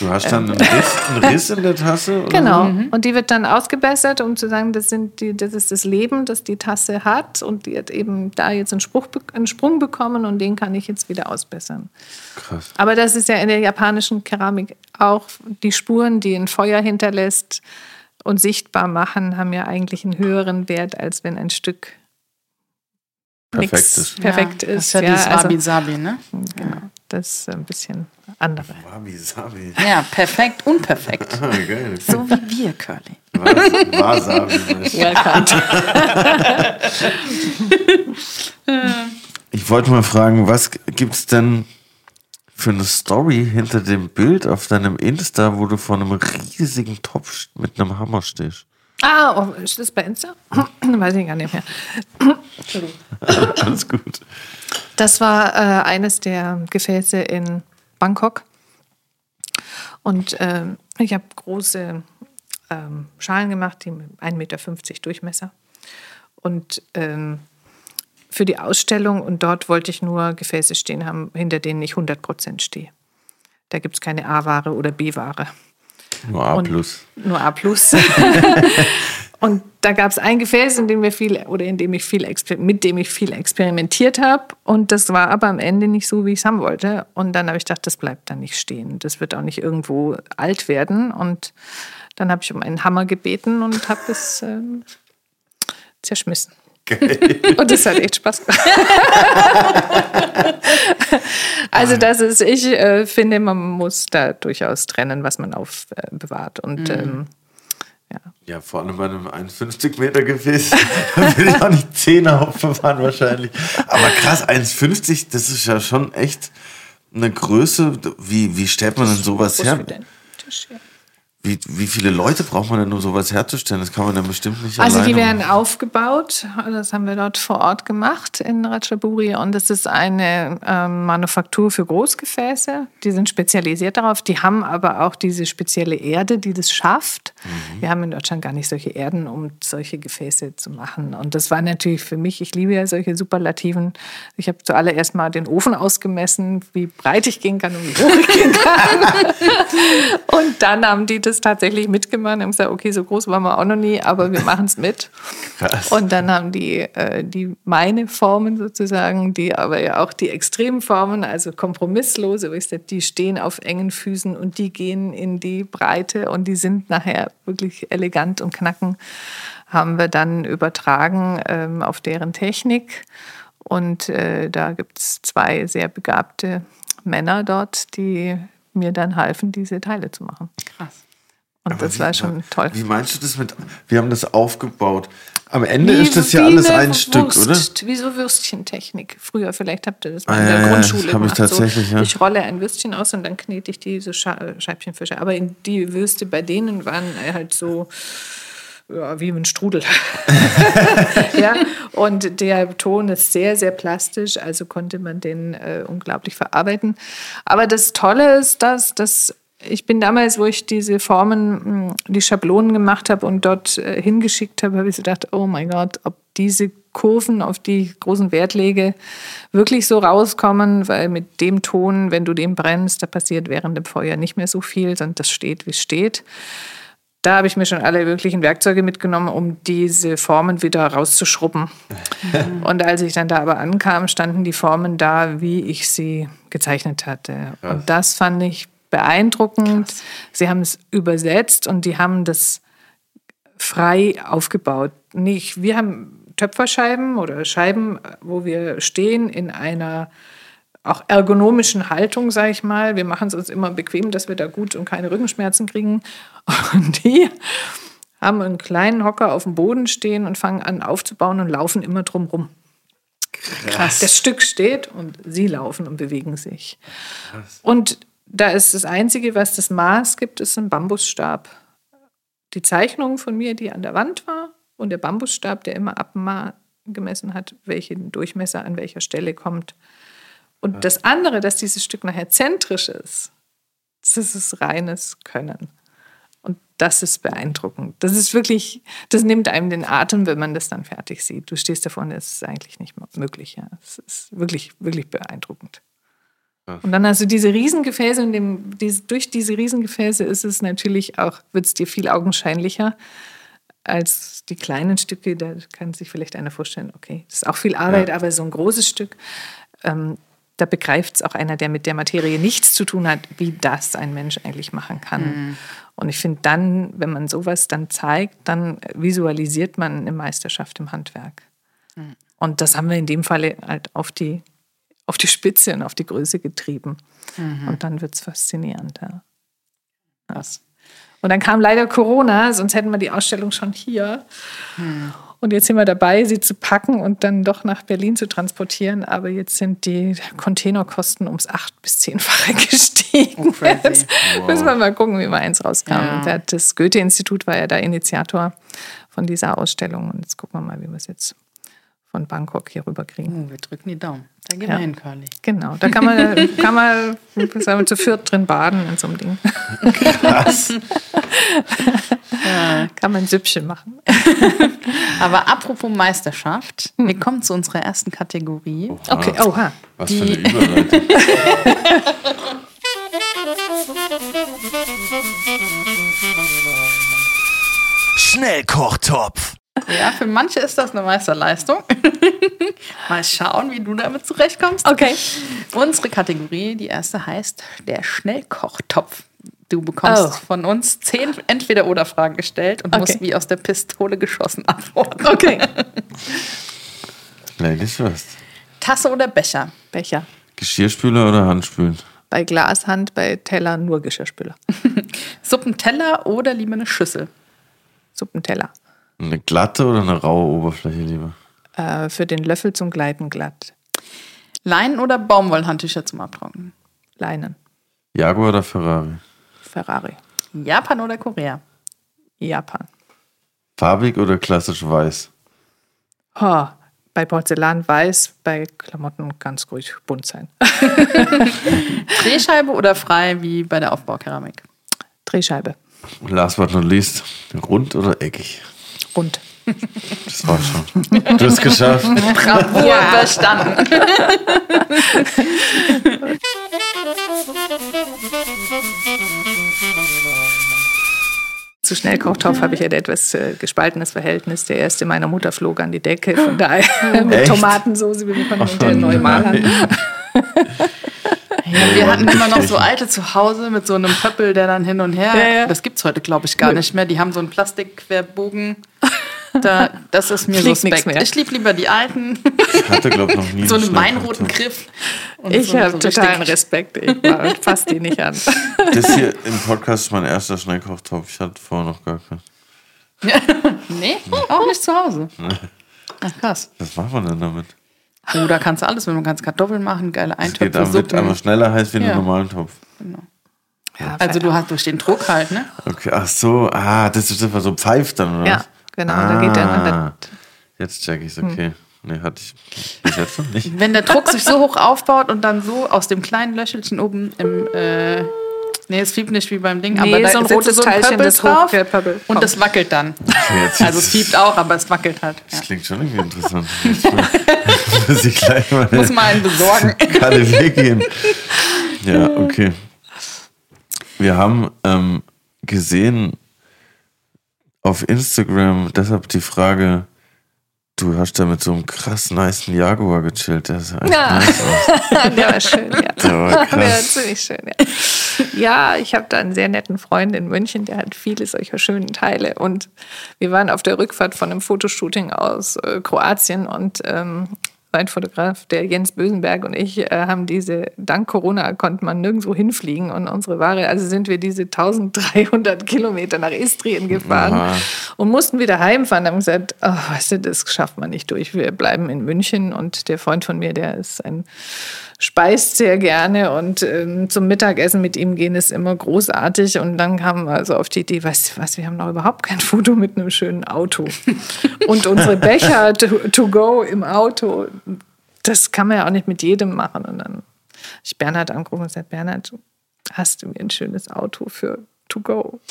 Du hast dann einen Riss, einen Riss in der Tasse? Oder? Genau. Und die wird dann ausgebessert, um zu sagen, das, sind die, das ist das Leben, das die Tasse hat. Und die hat eben da jetzt einen, Spruch, einen Sprung bekommen und den kann ich jetzt wieder ausbessern. Krass. Aber das ist ja in der japanischen Keramik auch die Spuren, die ein Feuer hinterlässt und sichtbar machen, haben ja eigentlich einen höheren Wert, als wenn ein Stück Perfekt ist. perfekt ja, ist. Das ist ja, Ja, dieses also- Wabi-Sabi, ne? Genau, das ist ein bisschen andere. Wabi Sabi. Ja, perfekt, unperfekt. Ah, geil. So wie wir, Curly. Was? Wasabi. Welcome. Ich Ich wollte mal fragen, was gibt's denn für eine Story hinter dem Bild auf deinem Insta, wo du vor einem riesigen Topf mit einem Hammer stehst? Ah, oh, ist das bei Insta? Weiß ich gar nicht mehr. Alles gut. Das war äh, eines der Gefäße in Bangkok. Und ähm, ich habe große ähm, Schalen gemacht, die 1,50 Meter Durchmesser. Und ähm, für die Ausstellung und dort wollte ich nur Gefäße stehen haben, hinter denen ich 100 Prozent stehe. Da gibt es keine A-Ware oder B-Ware. Nur A+. Und- plus. Nur A+. und da gab es ein Gefäß, in dem wir viel oder in dem ich viel mit dem ich viel experimentiert habe und das war aber am Ende nicht so, wie ich es haben wollte und dann habe ich gedacht, das bleibt da nicht stehen. Das wird auch nicht irgendwo alt werden und dann habe ich um einen Hammer gebeten und habe es ähm, zerschmissen. Und das hat echt Spaß gemacht. also das ist, ich äh, finde, man muss da durchaus trennen, was man aufbewahrt. Und ähm, Ja, vor allem bei einem 1,50 Meter Gefäß will ich auch nicht Zehner aufbewahren wahrscheinlich. Aber krass, 1,50, das ist ja schon echt eine Größe. Wie, wie stellt man denn sowas her? Tisch hier. Wie, wie viele Leute braucht man denn, um sowas herzustellen? Das kann man dann bestimmt nicht Also die werden aufgebaut, das haben wir dort vor Ort gemacht in Ratchaburi und das ist eine ähm, Manufaktur für Großgefäße. Die sind spezialisiert darauf, die haben aber auch diese spezielle Erde, die das schafft. Mhm. Wir haben in Deutschland gar nicht solche Erden, um solche Gefäße zu machen. Und das war natürlich für mich, ich liebe ja solche Superlativen. Ich habe zuallererst mal den Ofen ausgemessen, wie breit ich gehen kann und wie hoch ich gehen kann. Und dann haben die das tatsächlich mitgemacht und haben gesagt, okay, so groß waren wir auch noch nie, aber wir machen es mit. Krass. Und dann haben die, äh, die meine Formen sozusagen, die aber ja auch die extremen Formen, also kompromisslose, wo ich sage, die stehen auf engen Füßen und die gehen in die Breite und die sind nachher wirklich elegant und knacken, haben wir dann übertragen ähm, auf deren Technik. Und äh, da gibt es zwei sehr begabte Männer dort, die mir dann halfen, diese Teile zu machen. Krass. Und Aber das wie- war schon toll. Wie meinst du das mit, wir haben das aufgebaut. Am Ende Wie- ist das ja alles ein Stück, oder? Wurst, Wie so Würstchentechnik. Früher, vielleicht habt ihr das mal Ah, in der ja, ja, Grundschule das ich gemacht. tatsächlich, so, ja. Ich rolle ein Würstchen aus und dann knete ich die so Scheibchen für Scheibchen. Aber in die Würste bei denen waren halt so ja, wie ein Strudel. ja, und der Ton ist sehr, sehr plastisch, also konnte man den äh, unglaublich verarbeiten. Aber das Tolle ist, dass, dass ich bin damals, wo ich diese Formen, mh, die Schablonen gemacht habe und dort äh, hingeschickt habe, habe ich so gedacht, oh mein Gott, ob diese Kurven, auf die ich großen Wert lege, wirklich so rauskommen, weil mit dem Ton, wenn du den brennst, da passiert während dem Feuer nicht mehr so viel, sondern das steht, wie es steht. Da habe ich mir schon alle möglichen Werkzeuge mitgenommen, um diese Formen wieder rauszuschrubben. Und als ich dann da aber ankam, standen die Formen da, wie ich sie gezeichnet hatte. Und das fand ich beeindruckend. Sie haben es übersetzt und die haben das frei aufgebaut. Nicht, wir haben Töpferscheiben oder Scheiben, wo wir stehen in einer auch ergonomischen Haltung, sage ich mal. Wir machen es uns immer bequem, dass wir da gut und keine Rückenschmerzen kriegen. Und die haben einen kleinen Hocker auf dem Boden stehen und fangen an aufzubauen und laufen immer drum rum. Krass. Das Stück steht und sie laufen und bewegen sich. Und da ist das Einzige, was das Maß gibt, ist ein Bambusstab. Die Zeichnung von mir, die an der Wand war, und der Bambusstab, der immer abgemessen hat, welchen Durchmesser an welcher Stelle kommt. Und das andere, dass dieses Stück nachher zentrisch ist, das ist reines Können. Und das ist beeindruckend. Das ist wirklich, das nimmt einem den Atem, wenn man das dann fertig sieht. Du stehst davor und es ist eigentlich nicht möglich. Ja. Es ist wirklich, wirklich beeindruckend. Und dann hast du diese Riesengefäße und dem, dies, durch diese Riesengefäße ist es natürlich auch, wird es dir viel augenscheinlicher als die kleinen Stücke. Da kann sich vielleicht einer vorstellen, okay, das ist auch viel Arbeit, aber so ein großes Stück, ähm, da begreift es auch einer, der mit der Materie nichts zu tun hat, wie das ein Mensch eigentlich machen kann. Und ich finde dann, wenn man sowas dann zeigt, dann visualisiert man eine Meisterschaft im Handwerk. Und das haben wir in dem Falle halt auf die, auf die Spitze und auf die Größe getrieben. Und dann wird es faszinierend. Ja. Ja. Und dann kam leider Corona, sonst hätten wir die Ausstellung schon hier. Und jetzt sind wir dabei, sie zu packen und dann doch nach Berlin zu transportieren. Aber jetzt sind die Containerkosten ums acht bis zehnfache gestiegen. Oh. Jetzt müssen wir mal gucken, wie wir eins rauskam. Ja. Das Goethe-Institut war ja der Initiator von dieser Ausstellung. Und jetzt gucken wir mal, wie wir es jetzt von Bangkok hier rüberkriegen. Oh, wir drücken die Daumen. Da gehen Ja. wir hin, Curly. Genau, da kann man, kann man sagen wir, zu viert drin baden in so einem Ding. Was? Kann man ein Süppchen machen. Aber apropos Meisterschaft, wir kommen zu unserer ersten Kategorie. Okay, oha. Was für eine Überleitung. Schnellkochtopf. Ja, für manche ist das eine Meisterleistung. Mal schauen, wie du damit zurechtkommst. Okay. Unsere Kategorie, die erste heißt der Schnellkochtopf. Du bekommst Oh. von uns zehn Entweder-Oder-Fragen gestellt und Okay. musst wie aus der Pistole geschossen antworten. Okay. Ladies first. Tasse oder Becher? Becher. Geschirrspüler oder Handspülen? Bei Glashand, bei Teller nur Geschirrspüler. Suppenteller oder lieber eine Schüssel? Suppenteller. Eine glatte oder eine raue Oberfläche lieber? Äh, für den Löffel zum Gleiten glatt. Leinen- oder Baumwollhandtücher zum Abtrocknen? Leinen. Jaguar oder Ferrari? Ferrari. Japan oder Korea? Japan. Farbig oder klassisch weiß? Oh, bei Porzellan weiß, bei Klamotten ganz ruhig bunt sein. Drehscheibe oder frei wie bei der Aufbaukeramik? Drehscheibe. Und last but not least, rund oder eckig? Rund. Das war schon. Du hast es geschafft. Bravour bestanden. Zu Schnellkochtopf habe ich ein etwas äh, gespaltenes Verhältnis. Der erste meiner Mutter flog an die Decke, von daher mit Echt? Tomatensauce, wie wir von der neu malern. Ja, wir hatten immer noch so alte zu Hause mit so einem Pöppel, der dann hin und her. Ja, ja. Das gibt's heute, glaube ich, gar nicht mehr. Die haben so einen Plastikquerbogen. Da, das ist mir Fliegt suspekt. mehr. Ich liebe lieber die alten, Ich hatte, glaube ich, noch nie so einen weinroten Griff. Und Ich so, habe so totalen Respekt. Ich war, fass die nicht an. Das hier im Podcast ist mein erster Schnellkochtopf. Ich hatte vorher noch gar keinen. Nee, auch nicht zu Hause. Ach, krass. Was macht man denn damit? Oh, da kannst du alles, wenn du kannst Kartoffeln machen, geile Es geht Eintöpfe, wird Suppen. einfach schneller heiß wie in Ja. einem normalen Topf. Ja, Also du hast durch den Druck halt, ne? Okay, ach so, ah, das ist einfach so pfeift dann, oder? Ja, genau, da geht der- Ah, Jetzt check ich's, okay. Nee, hatte ich bis jetzt noch nicht. Wenn der Druck sich so hoch aufbaut und dann so aus dem kleinen Löchelchen oben im äh, Nee, es fiebt nicht wie beim Ding, Nee, aber da so ein rotes so ein Teilchen, das drauf und das wackelt dann. Jetzt, Also es fiebt auch, aber es wackelt halt. Ja. Das klingt schon irgendwie interessant. Muss ich gleich mal Muss mal einen besorgen. Kalle weggehen. Ja, okay. Wir haben ähm, gesehen auf Instagram, deshalb die Frage, du hast da mit so einem krass niceen Jaguar gechillt. Der sah echt Ja. nice aus. Der war schön, ja. Der war Der war krass. ziemlich schön, ja. Ja, ich habe da einen sehr netten Freund in München, der hat viele solcher schönen Teile. Und wir waren auf der Rückfahrt von einem Fotoshooting aus äh, Kroatien und ähm, mein Fotograf, der Jens Bösenberg und ich, äh, haben diese, dank Corona konnte man nirgendwo hinfliegen und unsere Ware, also sind wir diese 1300 Kilometer nach Istrien gefahren Aha. und mussten wieder heimfahren. Haben gesagt, oh, weißt du, das schafft man nicht durch. Wir bleiben in München und der Freund von mir, der ist ein speist sehr gerne und ähm, zum Mittagessen mit ihm gehen ist immer großartig. Und dann kamen wir also auf die Idee, du was, wir haben noch überhaupt kein Foto mit einem schönen Auto. und unsere Becher to, to go im Auto, das kann man ja auch nicht mit jedem machen. Und dann habe ich Bernhard angerufen und gesagt, Bernhard, hast du mir ein schönes Auto für to go?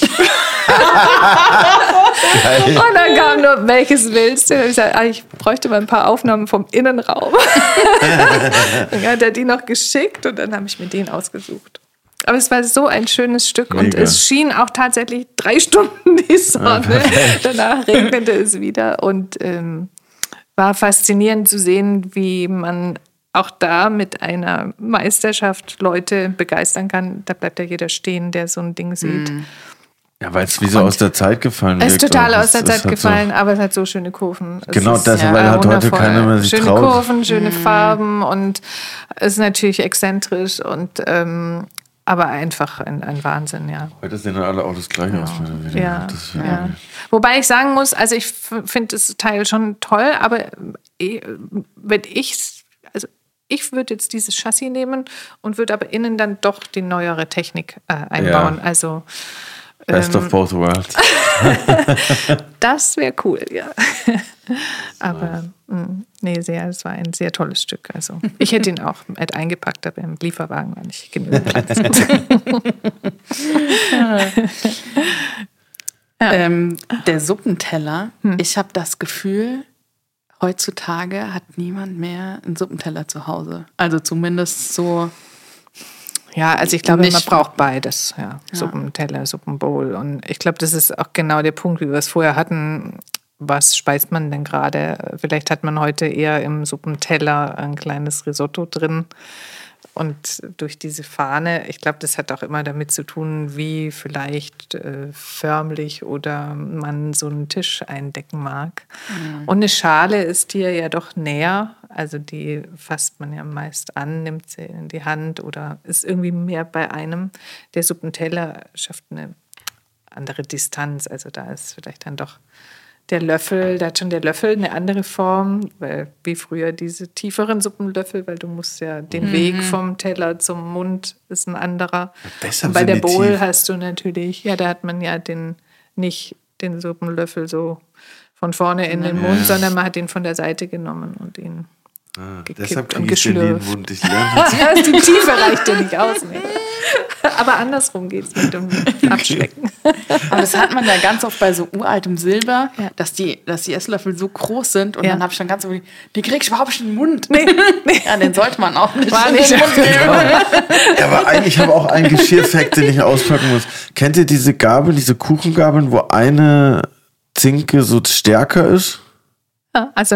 Und dann kam nur, welches willst du? Und ich gesagt, ah, ich bräuchte mal ein paar Aufnahmen vom Innenraum. dann hat er die noch geschickt und dann habe ich mir den ausgesucht. Aber es war so ein schönes Stück und Mega. es schien auch tatsächlich drei Stunden die Sonne. Danach regnete es wieder und ähm, war faszinierend zu sehen, wie man auch da mit einer Meisterschaft Leute begeistern kann. Da bleibt ja jeder stehen, der so ein Ding sieht. Ja, weil es wie so aus der Zeit gefallen Es ist total auch. aus der Es- es Zeit hat gefallen, aber es hat so schöne Kurven. Es Genau, ist, das, weil halt heute wundervoll. keiner mehr sich Schöne traut. Kurven, schöne Farben und es ist natürlich exzentrisch und ähm, aber einfach ein, ein Wahnsinn, ja. Heute sehen alle Autos gleich aus. mehr oder weniger. Ja, Das ist ja. Wobei ich sagen muss, also ich finde das Teil schon toll, aber eh, wenn ich, also ich würde jetzt dieses Chassis nehmen und würde aber innen dann doch die neuere Technik äh, einbauen. Ja. Also Best of both worlds. das wäre cool, ja. aber mh, nee, sehr, es war ein sehr tolles Stück. Also ich hätte ihn auch mit eingepackt, aber im Lieferwagen war nicht genügend Platz. Ähm, der Suppenteller, Hm. ich habe das Gefühl, heutzutage hat niemand mehr einen Suppenteller zu Hause. Also zumindest so. Ja, also ich glaube, man braucht beides. Ja. Suppenteller, Suppenbowl. Und ich glaube, das ist auch genau der Punkt, wie wir es vorher hatten. Was speist man denn gerade? Vielleicht hat man heute eher im Suppenteller ein kleines Risotto drin. Und durch diese Fahne, ich glaube, das hat auch immer damit zu tun, wie vielleicht äh, förmlich oder man so einen Tisch eindecken mag. Und eine Schale ist dir ja doch näher. Also die fasst man ja meist an, nimmt sie in die Hand oder ist irgendwie mehr bei einem. Der Suppenteller schafft eine andere Distanz. Also da ist vielleicht dann doch der Löffel, da hat schon der Löffel eine andere Form, weil wie früher diese tieferen Suppenlöffel, weil du musst ja den Weg vom Teller zum Mund ist ein anderer. deshalb Und bei der Bowl tief. hast du natürlich, ja, da hat man ja den nicht den Suppenlöffel so von vorne in den Mund, sondern man hat ihn von der Seite genommen und ihn gekippt Deshalb und ich den geschlürft. Mund. Ich lerne die Tiefe reicht ja nicht aus. Ne? Aber andersrum geht es mit dem Abschmecken. Aber das hat man ja ganz oft bei so uraltem Silber, dass, die, dass die Esslöffel so groß sind. Und Ja. dann habe ich dann ganz so, die kriegst du überhaupt nicht in den Mund. ja, den sollte man auch nicht War in nicht den Mund nehmen. Ja, aber eigentlich, ich habe auch einen Geschirrfact, den ich auspacken muss. Kennt ihr diese Gabeln, diese Kuchengabeln, wo eine Zinke so stärker ist? Ja, also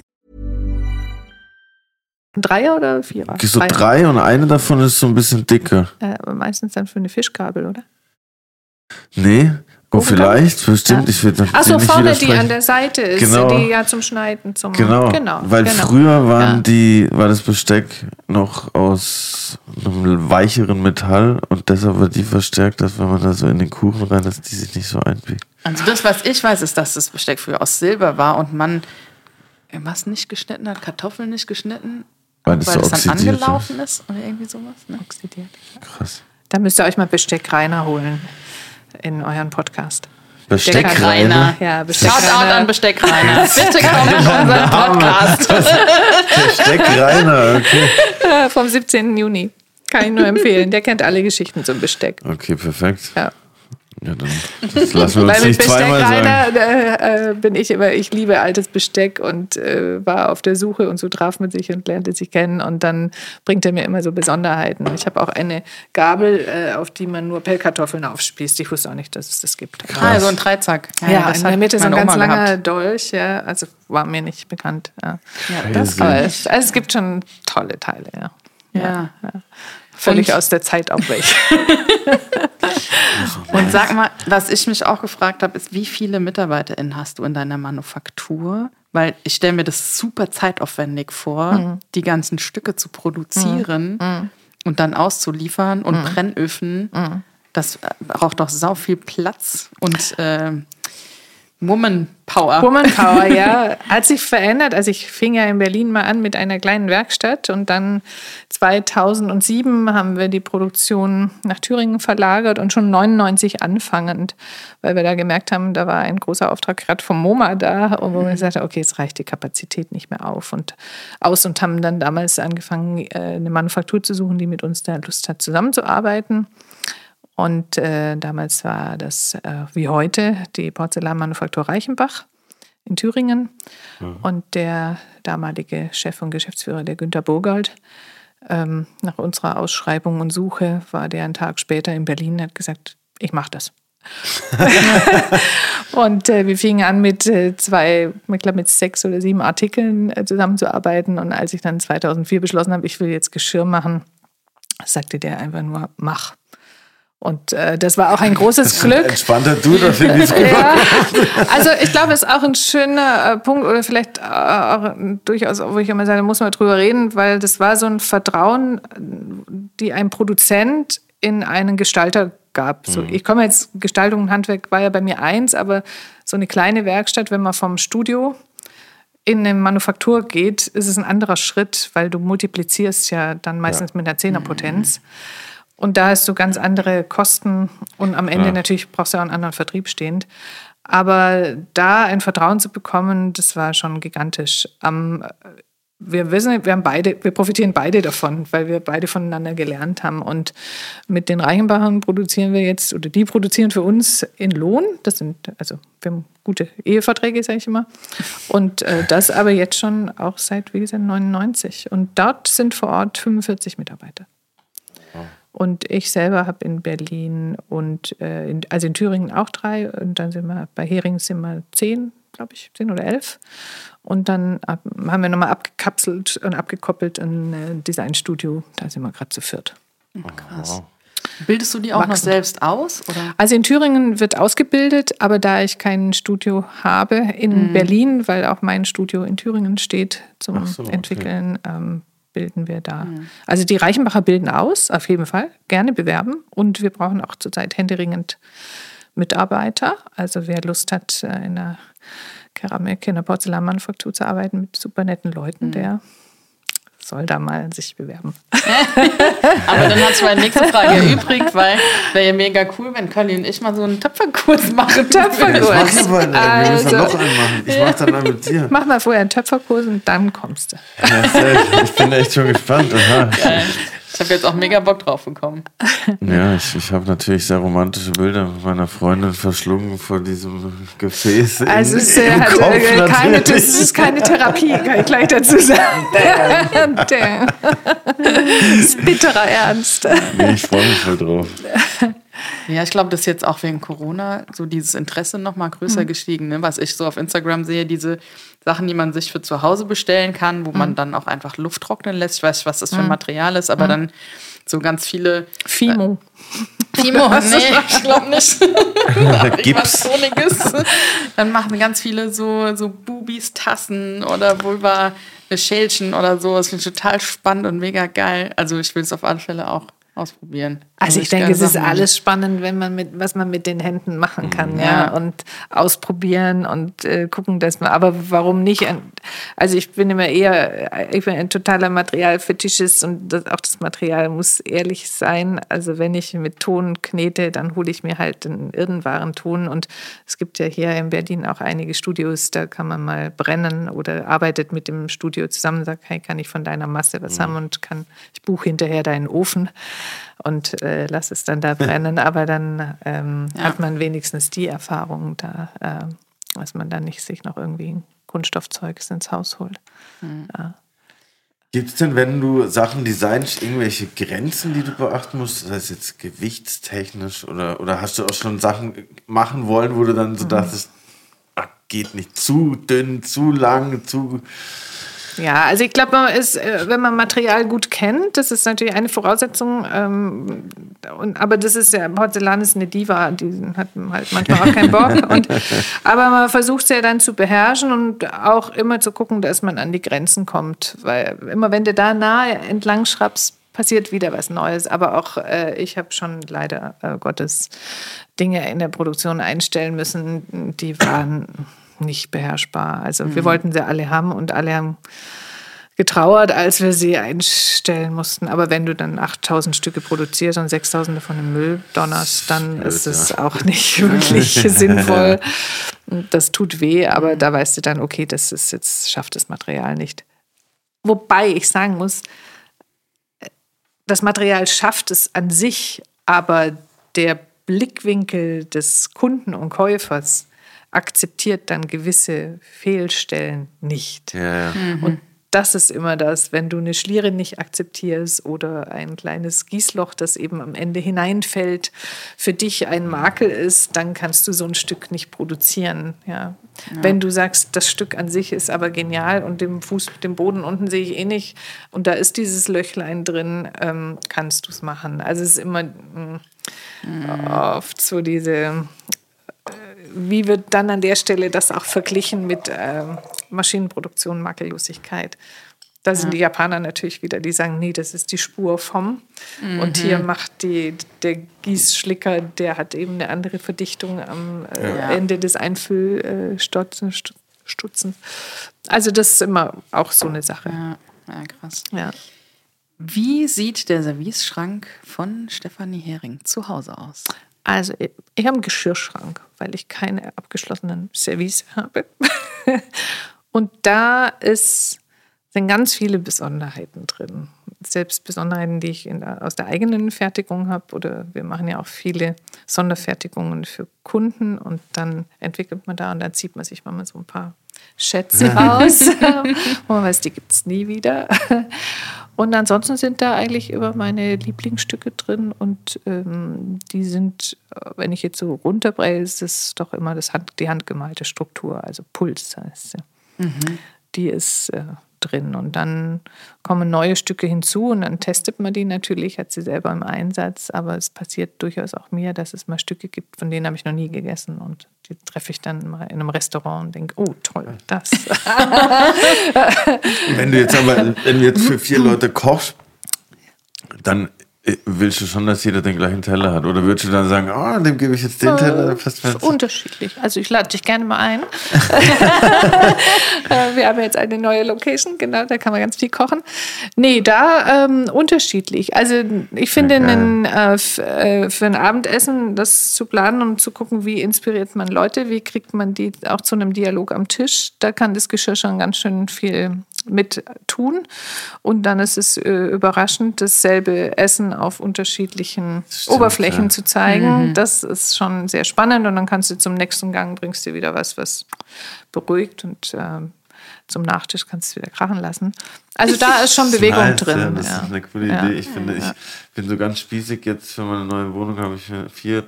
Dreier oder Vierer? So drei und eine davon ist so ein bisschen dicker. Äh, aber meistens dann für eine Fischgabel, oder? Nee? Oh, vielleicht, bestimmt. Ich will Ach so, dir nicht vorne die an der Seite ist, Genau. die ja zum Schneiden, zum Genau, genau weil genau. früher waren Ja. die, war das Besteck noch aus einem weicheren Metall und deshalb wird die verstärkt, dass wenn man da so in den Kuchen rein, dass die sich nicht so einbiegt. Also das, was ich weiß, ist, dass das Besteck früher aus Silber war und man was nicht geschnitten hat, Kartoffeln nicht geschnitten, Weil das so dann oxidiert ist. angelaufen ist oder irgendwie sowas. Ne? Oxidiert. Krass. Da müsst ihr euch mal Besteck Reiner holen in euren Podcast. Besteck Besteck reiner. Ja, Besteck Shout out Reiner. an Besteck Rainer. Bitte komm in unseren Podcast. Besteck reiner, okay. vom 17. Juni. Kann ich nur empfehlen. Der kennt alle Geschichten zum Besteck. Okay, perfekt. Ja. Ja, dann das lassen wir uns Weil mit nicht Besteck zweimal sagen. Reiner äh, äh, bin ich immer, ich liebe altes Besteck und äh, war auf der Suche und so traf man sich und lernte sich kennen und dann bringt er mir immer so Besonderheiten. Ich habe auch eine Gabel, äh, auf die man nur Pellkartoffeln aufspießt. Ich wusste auch nicht, dass es das gibt. Ah, so ein Dreizack. Ja, das in der Mitte so ein ganz Oma langer gehabt. Dolch, ja, also war mir nicht bekannt. Ja. Ja, das Aber es, also es gibt schon tolle Teile, ja. ja. Völlig Und- aus der Zeit auch welche. Und sag mal, was ich mich auch gefragt habe, ist, wie viele MitarbeiterInnen hast du in deiner Manufaktur? Weil ich stelle mir das super zeitaufwendig vor, Mhm. die ganzen Stücke zu produzieren und dann auszuliefern Mhm. und Brennöfen. Das braucht doch sau viel Platz und äh, Woman-Power. Womanpower, ja, hat sich verändert. Also ich fing ja in Berlin mal an mit einer kleinen Werkstatt und dann 2007 haben wir die Produktion nach Thüringen verlagert und schon 99 anfangend, weil wir da gemerkt haben, da war ein großer Auftrag gerade vom MoMA da und wo wir gesagt haben, okay, jetzt reicht die Kapazität nicht mehr auf und aus und haben dann damals angefangen, äh, eine Manufaktur zu suchen, die mit uns da Lust hat, zusammenzuarbeiten. Und äh, damals war das äh, wie heute die Porzellanmanufaktur Reichenbach in Thüringen. Und der damalige Chef und Geschäftsführer, der Günter Burgold, ähm, nach unserer Ausschreibung und Suche war der einen Tag später in Berlin und hat gesagt, ich mache das. und äh, wir fingen an mit äh, zwei, ich glaube mit sechs oder sieben Artikeln äh, zusammenzuarbeiten. Und als ich dann 2004 beschlossen habe, ich will jetzt Geschirr machen, sagte der einfach nur, mach. Und äh, das war auch ein großes Glück. Entspannter du, da finde ich ja, Also ich glaube, es ist auch ein schöner äh, Punkt oder vielleicht äh, auch durchaus, wo ich immer sage, da muss man drüber reden, weil das war so ein Vertrauen, die ein Produzent in einen Gestalter gab. So, ich komme jetzt, Gestaltung und Handwerk war ja bei mir eins, aber so eine kleine Werkstatt, wenn man vom Studio in eine Manufaktur geht, ist es ein anderer Schritt, weil du multiplizierst ja dann meistens mit einer Zehnerpotenz. Und da hast du ganz andere Kosten und am Ende Ja. natürlich brauchst du auch einen anderen Vertrieb stehend. Aber da ein Vertrauen zu bekommen, das war schon gigantisch. Am wir wissen, wir haben beide, wir profitieren beide davon, weil wir beide voneinander gelernt haben. Und mit den Reichenbachern produzieren wir jetzt, oder die produzieren für uns in Lohn. Das sind, also wir haben gute Eheverträge, sage ich immer. Und äh, das aber jetzt schon auch seit, wie gesagt, 99. Und dort sind vor Ort 45 Mitarbeiter. Und ich selber habe in Berlin und äh, in, also in Thüringen auch drei. Und dann sind wir bei Hering sind wir zehn, glaube ich, zehn oder elf. Und dann ab, haben wir nochmal abgekapselt und abgekoppelt ein äh, Designstudio. Da sind wir gerade zu viert. Krass. Bildest du die auch noch Wachsen. selbst aus? Oder? Also in Thüringen wird ausgebildet, aber da ich kein Studio habe in Berlin, weil auch mein Studio in Thüringen steht zum so, okay. Entwickeln, ähm, bilden wir da. Also die Reichenbacher bilden aus, auf jeden Fall, gerne bewerben. Und wir brauchen auch zurzeit händeringend Mitarbeiter. Also wer Lust hat, äh, in einer Keramik, in einer Porzellanmanufaktur zu arbeiten mit super netten Leuten, der soll da mal sich bewerben. Aber dann hat sich meine nächste Frage erübrigt, weil wäre ja mega cool, wenn Kali und ich mal so einen Töpferkurs machen. Ich mach Töpferkurs. aber. Wir müssen Also- noch einen machen. Ich mach dann mal mit dir. Mach mal vorher einen Töpferkurs und dann kommst du. Ja, ich bin echt schon gespannt. Aha. Geil. Ich habe jetzt auch mega Bock drauf bekommen. Ja, ich, ich habe natürlich sehr romantische Bilder mit meiner Freundin verschlungen vor diesem Gefäß. in- Also es ist, im hat, Kopf äh, keine, das ist keine Therapie, kann ich gleich dazu sagen. Damn. Das ist bitterer Ernst. Nee, ich freue mich voll drauf. Ja, ich glaube, das ist jetzt auch wegen Corona so dieses Interesse noch mal größer gestiegen. Ne? Was ich so auf Instagram sehe, diese Sachen, die man sich für zu Hause bestellen kann, wo man dann auch einfach Luft trocknen lässt. Ich weiß nicht, was das für ein Material ist, aber dann so ganz viele Fimo. Timo, nee, ich glaube nicht. Gips. Dann machen ganz viele so, so Bubis, Tassen oder Vulva, Schälchen oder so. Das finde ich total spannend und mega geil. Also ich will es auf alle Fälle auch ausprobieren. Also ich denke, es ist alles spannend, wenn man mit, was man mit den Händen machen kann, ja, Ja. und ausprobieren und äh, gucken, dass man, aber warum nicht? Also ich bin immer eher, ich bin ein totaler Materialfetischist und das, auch das Material muss ehrlich sein. Also wenn ich mit Ton knete, dann hole ich mir halt einen irrenwaren Ton und es gibt ja hier in Berlin auch einige Studios, da kann man mal brennen oder arbeitet mit dem Studio zusammen, sagt, hey, kann ich von deiner Masse was haben und kann, ich buche hinterher deinen Ofen und äh, lass es dann da brennen. Aber dann ähm, Ja. hat man wenigstens die Erfahrung da, äh, dass man dann nicht sich noch irgendwie ein Kunststoffzeugs ins Haus holt. Gibt es denn, wenn du Sachen designst, irgendwelche Grenzen, die du beachten musst? Das heißt jetzt gewichtstechnisch oder, oder hast du auch schon Sachen machen wollen, wo du dann Mhm. so dachtest, ach, geht nicht zu dünn, zu lang, zu. Ja, also ich glaube, man ist, äh, wenn man Material gut kennt, das ist natürlich eine Voraussetzung. Ähm, und, aber das ist ja, Porzellan ist eine Diva, die hat halt manchmal auch keinen Bock. Und, aber man versucht es ja dann zu beherrschen und auch immer zu gucken, dass man an die Grenzen kommt. Weil immer wenn du da nahe entlang schraubst, passiert wieder was Neues. Aber auch äh, ich habe schon leider äh, Gottes Dinge in der Produktion einstellen müssen, die waren nicht beherrschbar. Also wir wollten sie alle haben und alle haben getrauert, als wir sie einstellen mussten. Aber wenn du dann 8000 Stücke produzierst und 6000 davon im Müll donnerst, dann ist es auch nicht wirklich sinnvoll. Das tut weh, aber da weißt du dann, okay, das ist jetzt schafft das Material nicht. Wobei ich sagen muss, das Material schafft es an sich, aber der Blickwinkel des Kunden und Käufers akzeptiert dann gewisse Fehlstellen nicht. Ja, ja. Und das ist immer das, wenn du eine Schliere nicht akzeptierst oder ein kleines Gießloch, das eben am Ende hineinfällt, für dich ein Makel ist, dann kannst du so ein Stück nicht produzieren. Ja. ja. Wenn du sagst, das Stück an sich ist aber genial und den Fuß, den Boden unten sehe ich eh nicht und da ist dieses Löchlein drin, ähm, kannst du es machen. Also es ist immer mh, mhm. oft so diese wie wird dann an der Stelle das auch verglichen mit äh, Maschinenproduktion, Makellosigkeit? Da sind ja. die Japaner natürlich wieder, die sagen, nee, das ist die Spur vom. Mhm. Und hier macht die, der Gießschlicker, der hat eben eine andere Verdichtung am äh, ja. Ende des Einfüllstutzens. Also das ist immer auch so eine Sache. Ja, ja krass. Ja. Wie sieht der Serviceschrank von Stefanie Hering zu Hause aus? Also ich habe einen Geschirrschrank, weil ich keine abgeschlossenen Service habe. Und da ist, sind ganz viele Besonderheiten drin. Selbst Besonderheiten, die ich der, aus der eigenen Fertigung habe. Oder wir machen ja auch viele Sonderfertigungen für Kunden. Und dann entwickelt man da und dann zieht man sich mal so ein paar Schätze raus. wo man weiß, die gibt es nie wieder. Und ansonsten sind da eigentlich immer meine Lieblingsstücke drin und ähm, die sind, äh, wenn ich jetzt so runterbreche, ist es doch immer das Hand, die handgemalte Struktur, also Puls heißt sie. Mhm. Die ist äh, drin. Und dann kommen neue Stücke hinzu und dann testet man die natürlich, hat sie selber im Einsatz, aber es passiert durchaus auch mir, dass es mal Stücke gibt, von denen habe ich noch nie gegessen. Und die treffe ich dann mal in einem Restaurant und denke, oh toll, das. wenn du jetzt aber, wenn du jetzt für vier Leute kochst, dann Willst du schon, dass jeder den gleichen Teller hat? Oder würdest du dann sagen, oh, dem gebe ich jetzt den Teller? Fast, fast. Unterschiedlich. Also ich lade dich gerne mal ein. Äh, wir haben jetzt eine neue Location, genau, da kann man ganz viel kochen. Nee, da ähm, unterschiedlich. Also ich finde, okay. einen, äh, äh, für ein Abendessen das zu planen und zu gucken, wie inspiriert man Leute, wie kriegt man die auch zu einem Dialog am Tisch, da kann das Geschirr schon ganz schön viel mit tun. Und dann ist es äh, überraschend, dasselbe Essen auf unterschiedlichen Stimmt, Oberflächen ja. zu zeigen. Mhm. Das ist schon sehr spannend. Und dann kannst du zum nächsten Gang bringst du wieder was, was beruhigt und äh, zum Nachtisch kannst du wieder krachen lassen. Also da ist schon Bewegung nice, drin. Ja, das ja. ist eine coole Idee. Ich finde, ich bin so ganz spießig jetzt für meine neue Wohnung, habe ich vier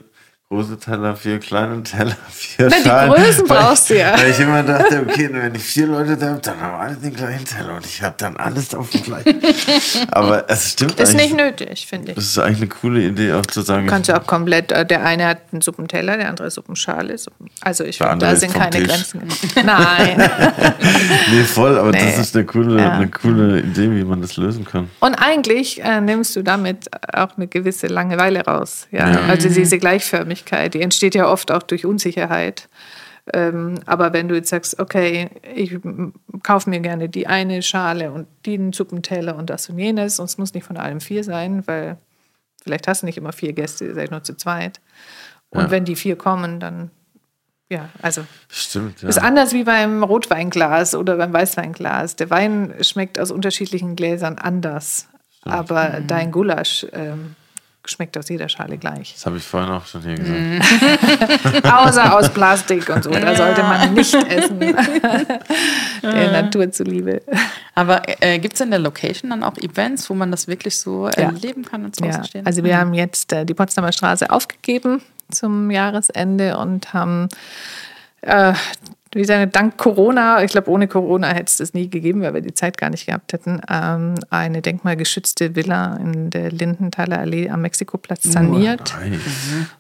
große Teller, vier kleine Teller, vier Na, Schalen. Die Größen brauchst du ja. Weil ich immer dachte, okay, wenn ich vier Leute da habe, dann haben alle den gleichen Teller und ich habe dann alles auf dem gleichen. Aber es stimmt Ist nicht nötig, finde ich. Das ist eigentlich eine coole Idee, auch zu sagen. Du kannst ja auch komplett, äh, der eine hat einen Suppenteller, der andere Suppenschale. Also ich finde, da sind keine Tisch. Grenzen. Nein. nee, voll, aber nee. das ist eine coole, ja. eine coole Idee, wie man das lösen kann. Und eigentlich äh, nimmst du damit auch eine gewisse Langeweile raus. Ja? ja. Also diese Gleichförmigkeit Unsicherheit. Die entsteht ja oft auch durch Unsicherheit. Ähm, aber wenn du jetzt sagst, okay, ich kaufe mir gerne die eine Schale und den Suppenteller und das und jenes, und es muss nicht von allem vier sein, weil vielleicht hast du nicht immer vier Gäste, ihr seid nur zu zweit. Und ja. wenn die vier kommen, dann ja, also Stimmt, ja. ist anders wie beim Rotweinglas oder beim Weißweinglas. Der Wein schmeckt aus unterschiedlichen Gläsern anders, Stimmt. aber mhm. dein Gulasch ähm, schmeckt aus jeder Schale gleich. Das habe ich vorhin auch schon hier gesagt. Außer aus Plastik und so. Da sollte man nicht essen. der Natur zuliebe. Aber äh, gibt es in der Location dann auch Events, wo man das wirklich so ja. erleben kann und ja. stehen? Also wir mhm. haben jetzt äh, die Potsdamer Straße aufgegeben zum Jahresende und haben äh, wie sagen, dank Corona, ich glaube, ohne Corona hätte es das nie gegeben, weil wir die Zeit gar nicht gehabt hätten, ähm, eine denkmalgeschützte Villa in der Lindenthaler Allee am Mexikoplatz saniert oh, nice.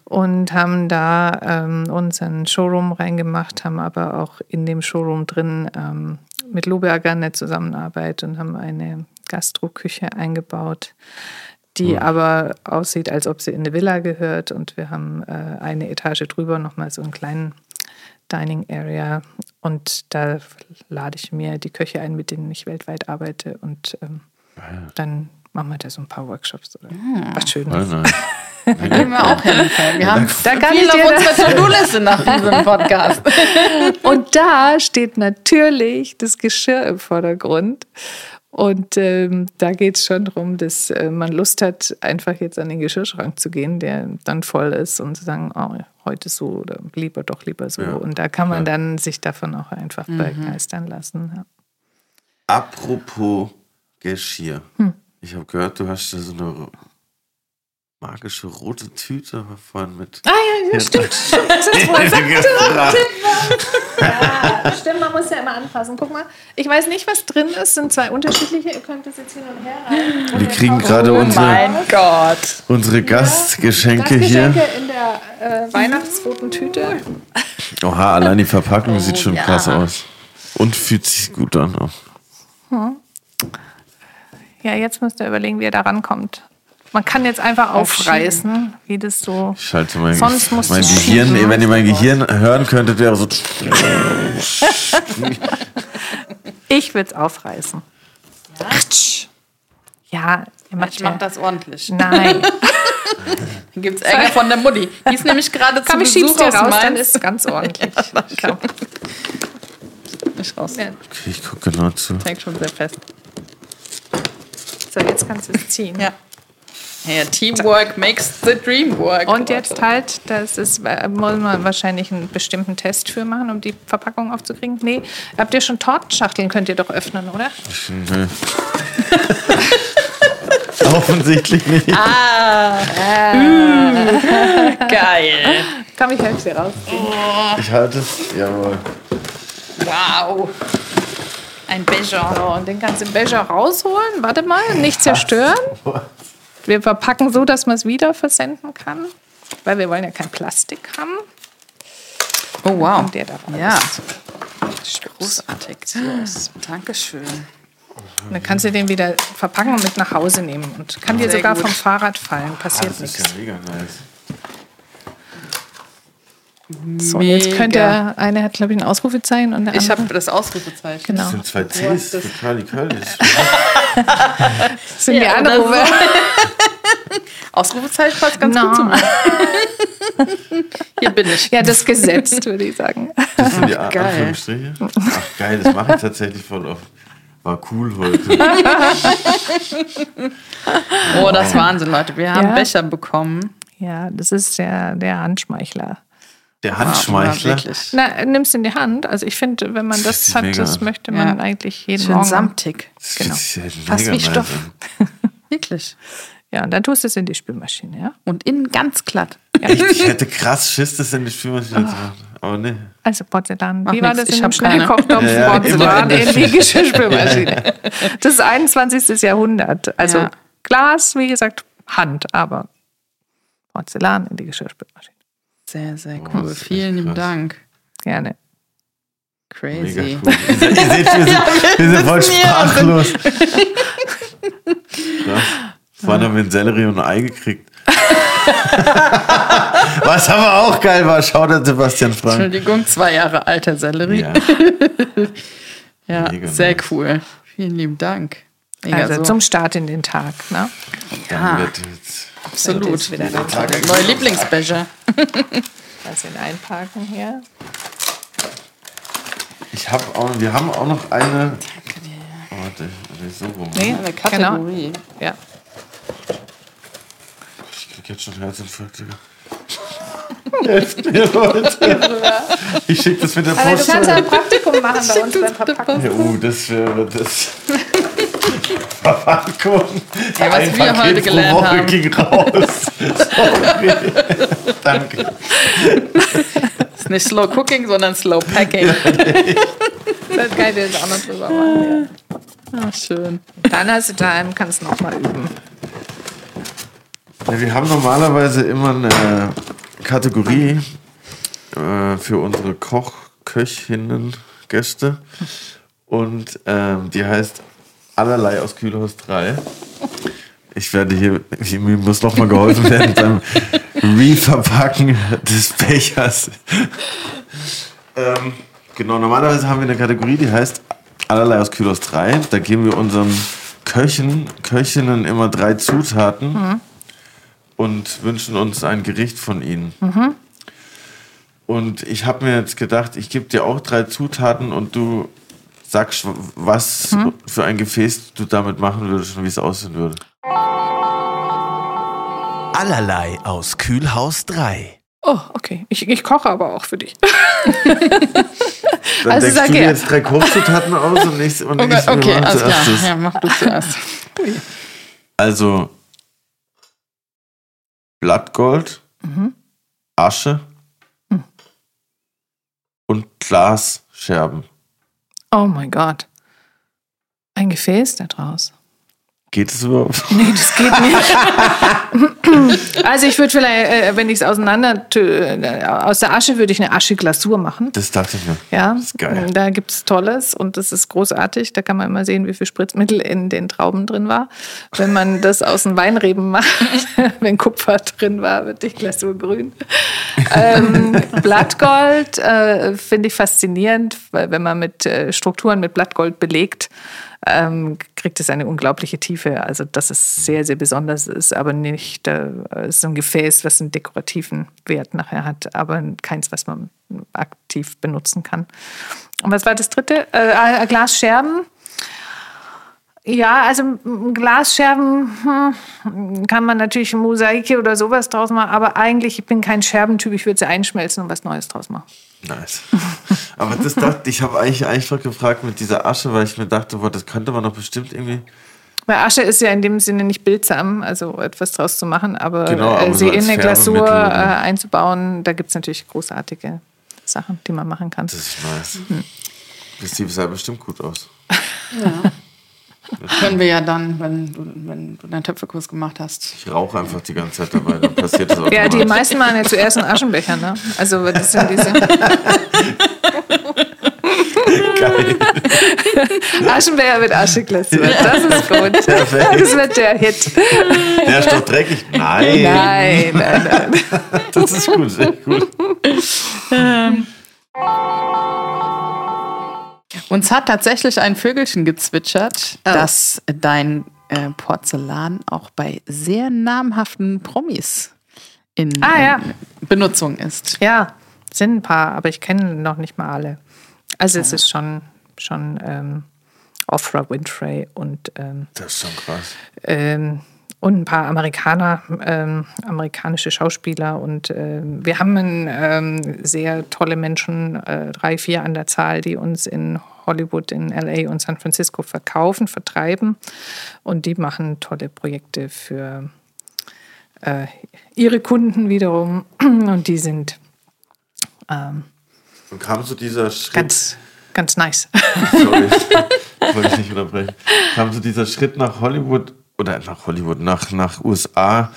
und haben da ähm, unseren Showroom reingemacht, haben aber auch in dem Showroom drin ähm, mit Loberger eine Zusammenarbeit und haben eine Gastroküche eingebaut die ja. aber aussieht, als ob sie in eine Villa gehört. Und wir haben äh, eine Etage drüber nochmal so einen kleinen Dining Area und da lade ich mir die Köche ein, mit denen ich weltweit arbeite und ähm, ja. dann machen wir da so ein paar Workshops oder ja. was Schönes. Da gehen wir auch hin. Wir haben da kann viel auf unserer To-Do-Liste nach diesem Podcast. Und da steht natürlich das Geschirr im Vordergrund. Und ähm, da geht es schon darum, dass äh, man Lust hat, einfach jetzt an den Geschirrschrank zu gehen, der dann voll ist und zu sagen, oh, heute so oder lieber doch lieber so. Ja. Und da kann man ja. dann sich davon auch einfach mhm. begeistern lassen. Ja. Apropos Geschirr. Hm. Ich habe gehört, du hast da so eine magische rote Tüte vorhin mit. Ah ja, ja stimmt. stimmt. Das ist wohl gefragt. Ja, stimmt, man muss ja immer anpassen. Guck mal, ich weiß nicht, was drin ist. sind zwei unterschiedliche. Ihr könnt das jetzt hin und her rein. Wir kriegen gerade Oh unsere, mein Gott. unsere Gastgeschenke hier. In der äh, weihnachtsroten Tüte. Oha, allein die Verpackung sieht schon ja. krass aus. Und fühlt sich gut an. auch. Ja, jetzt müsst ihr überlegen, wie ihr da rankommt. Man kann jetzt einfach aufreißen, wie das so. Ich schalte mein, Sonst musst mein Gehirn, wenn ihr mein Gehirn hören könntet, wäre so. Ich würde es aufreißen. Ja, ihr macht Ich mach ja. das ordentlich. Nein. Dann gibt's Ärger von der Mutti. Die ist nämlich gerade zu Komm, ich Besuch aus raus, dann Mainz. ist es ganz ordentlich. Komm. Nicht raus. Ja. Okay, ich gucke genau zu. Hängt schon sehr fest. So, jetzt kannst du es ziehen. Ja. Ja, Teamwork makes the dream work. Und jetzt halt, das ist, äh, muss man wahrscheinlich einen bestimmten Test für machen, um die Verpackung aufzukriegen. Nee, habt ihr schon Tortenschachteln, könnt ihr doch öffnen, oder? Nö. Offensichtlich nicht. Geil. Komm, ich helfe dir raus. Ich halte es. Jawohl. Wow. Ein Becher. So, und den kannst du im Becher rausholen. Warte mal, nicht zerstören. Wir verpacken so, dass man es wieder versenden kann. Weil wir wollen ja kein Plastik haben. Oh, wow. Und der da. Ja. Großartig. Dankeschön. Und dann kannst du den wieder verpacken und mit nach Hause nehmen. Und kann dir Sehr sogar gut. vom Fahrrad fallen. Passiert Das ist nichts. ja mega nice. So, und jetzt Mega. könnt ihr, eine hat, glaube ich, ein Ausrufezeichen und der Ich habe das Ausrufezeichen. Genau. Das sind zwei Cs für Curly Curly. Das sind die Ja, Anrufe. oder Ausrufezeichen passt ganz No. gut zu mir. Hier bin ich. Ja, das Gesetz, würde ich sagen. Das sind die Geil. Anführungsstriche. Ach geil, das mache ich tatsächlich voll oft. War cool heute. Oh, das ist Wahnsinn, Leute. Wir haben Ja. Becher bekommen. Ja, das ist der, der Handschmeichler. Der Handschmeichler. wirklich. Na, nimm's in die Hand. Also ich finde, wenn man Das das hat, mega. das möchte man Ja. eigentlich jeden Schön Morgen. samtig. Das Genau. halt Fast wie Stoff. Wirklich. Ja, und dann tust du es in die Spülmaschine, ja? Und innen ganz glatt. Ich, ich hätte krass Schiss, das in die Spülmaschine zu machen. Aber nee. Also Porzellan. Mach Wie war nix, das ich in dem hab keine. Schnellkochtopf? Ja, ja, Porzellan in die Geschirrspülmaschine. Das ist 21. Jahrhundert. Also Ja. Glas, wie gesagt, Hand, aber Porzellan in die Geschirrspülmaschine. Sehr, sehr Oh, cool. ist Vielen lieben. Dank. Gerne. Crazy. Mega cool. Ihr seht, ihr seht wir, sind, wir sind voll sprachlos. Krass. Vorhin haben wir einen Sellerie und ein Ei gekriegt. Was aber auch geil war, schaut an Sebastian Frank. Entschuldigung, zwei Jahre alter Sellerie. Ja, Ja, Mega sehr nice. cool. Vielen lieben Dank. Mega Also so. zum Start in den Tag. Ne? dann wird jetzt. Absolut. Jetzt wieder rein. Neue Lieblingsbecher. Kannst ihn einparken hier. Ich habe auch, wir haben auch noch eine. Oh, warte, warte, so rum. Nee, Eine Kategorie. Genau. Ja. Ich krieg jetzt schon Herzinfarkt. Digga. Helft mir, Leute. Ich schicke das mit der Aber du Post. kannst ja ein Praktikum machen bei uns beim Verpacken. Ja, uh, das wäre das. Verpackung. Ja, was Ein wir Paket heute gelernt Woche haben. ging raus. Sorry. Danke. Ist nicht Slow Cooking, sondern Slow Packing. Das kann ich jetzt auch noch drüber machen. Ah, schön. Dann hast du da, kannst du noch mal üben. Ja, wir haben normalerweise immer eine Kategorie äh, für unsere Koch, Köchinnen, Gäste. Und ähm, die heißt Allerlei aus Kühlhaus 3. Ich werde hier, ich, mir muss nochmal geholfen werden beim Reverpacken des Bechers. ähm, genau, normalerweise haben wir eine Kategorie, die heißt Allerlei aus Kühlhaus 3. Da geben wir unseren Köchen, Köchinnen immer drei Zutaten und wünschen uns ein Gericht von ihnen. Und ich habe mir jetzt gedacht, ich gebe dir auch drei Zutaten und du sagst, was für ein Gefäß du damit machen würdest und wie es aussehen würde. Allerlei aus Kühlhaus 3. Oh, okay. Ich, ich koche aber auch für dich. Dann Also denkst sag du dir jetzt drei Kochzutaten aus und ich, und ich Okay, alles klar. das. Ja, mach du zuerst. Also Blattgold, Mhm. Asche Hm. und Glasscherben. Oh mein Gott. Ein Gefäß da draus. Geht es überhaupt? Nee, das geht nicht. also ich würde vielleicht, äh, wenn ich es auseinander, äh, aus der Asche würde ich eine Ascheglasur machen. Das dachte ich mir. Ja, Das ist geil. da gibt es Tolles und das ist großartig. Da kann man immer sehen, wie viel Spritzmittel in den Trauben drin war. Wenn man das aus den Weinreben macht, wenn Kupfer drin war, wird die Glasur grün. ähm, Blattgold äh, finde ich faszinierend, weil wenn man mit äh, Strukturen mit Blattgold belegt, ähm, kriegt es eine unglaubliche Tiefe. Also das ist sehr, sehr besonders, ist aber nicht, äh, so ein Gefäß, was einen dekorativen Wert nachher hat, aber keins, was man aktiv benutzen kann. Und was war das dritte? Äh, äh, Glasscherben. Ja, also Glasscherben hm, kann man natürlich Mosaike oder sowas draus machen, aber eigentlich ich bin kein Scherbentyp, ich würde sie einschmelzen und was Neues draus machen. Nice. Aber das dachte ich, habe eigentlich einfach gefragt mit dieser Asche, weil ich mir dachte, boah, das könnte man doch bestimmt irgendwie. Weil Asche ist ja in dem Sinne nicht bildsam, also etwas draus zu machen, aber, Genau, aber äh, so sie als in eine Glasur äh, Färbemittel, ne? einzubauen, da gibt es natürlich großartige Sachen, die man machen kann. Das ist nice. Hm. Das sieht bestimmt gut aus. Können wir ja dann, wenn du, wenn du deinen Töpferkurs gemacht hast. Ich rauche einfach die ganze Zeit dabei, dann passiert das Ja, die meisten machen ja zuerst einen Aschenbecher, ne? Also das sind diese Geil. Aschenbecher mit Ascheglasur. Das ist gut. Perfekt. Das wird der Hit. Der ist doch dreckig. Nein. Nein, nein, nein. Das ist gut, sehr gut. Uns hat tatsächlich ein Vögelchen gezwitschert, dass dein äh, Porzellan auch bei sehr namhaften Promis in Ah, ja. äh, Benutzung ist. Ja, sind ein paar, aber ich kenne noch nicht mal alle. Also es ist schon, schon ähm, Oprah Winfrey und, ähm, Das ist schon krass. ähm, und ein paar Amerikaner, ähm, amerikanische Schauspieler. Und ähm, wir haben ähm, sehr tolle Menschen, äh, drei, vier an der Zahl, die uns in Hollywood, in LA und San Francisco verkaufen, vertreiben. Und die machen tolle Projekte für äh, ihre Kunden wiederum. Und die sind ähm, Und kam so dieser Schritt. ganz, ganz nice. Sorry, wollte ich nicht unterbrechen. Kam so dieser Schritt nach Hollywood oder nach Hollywood, nach, nach USA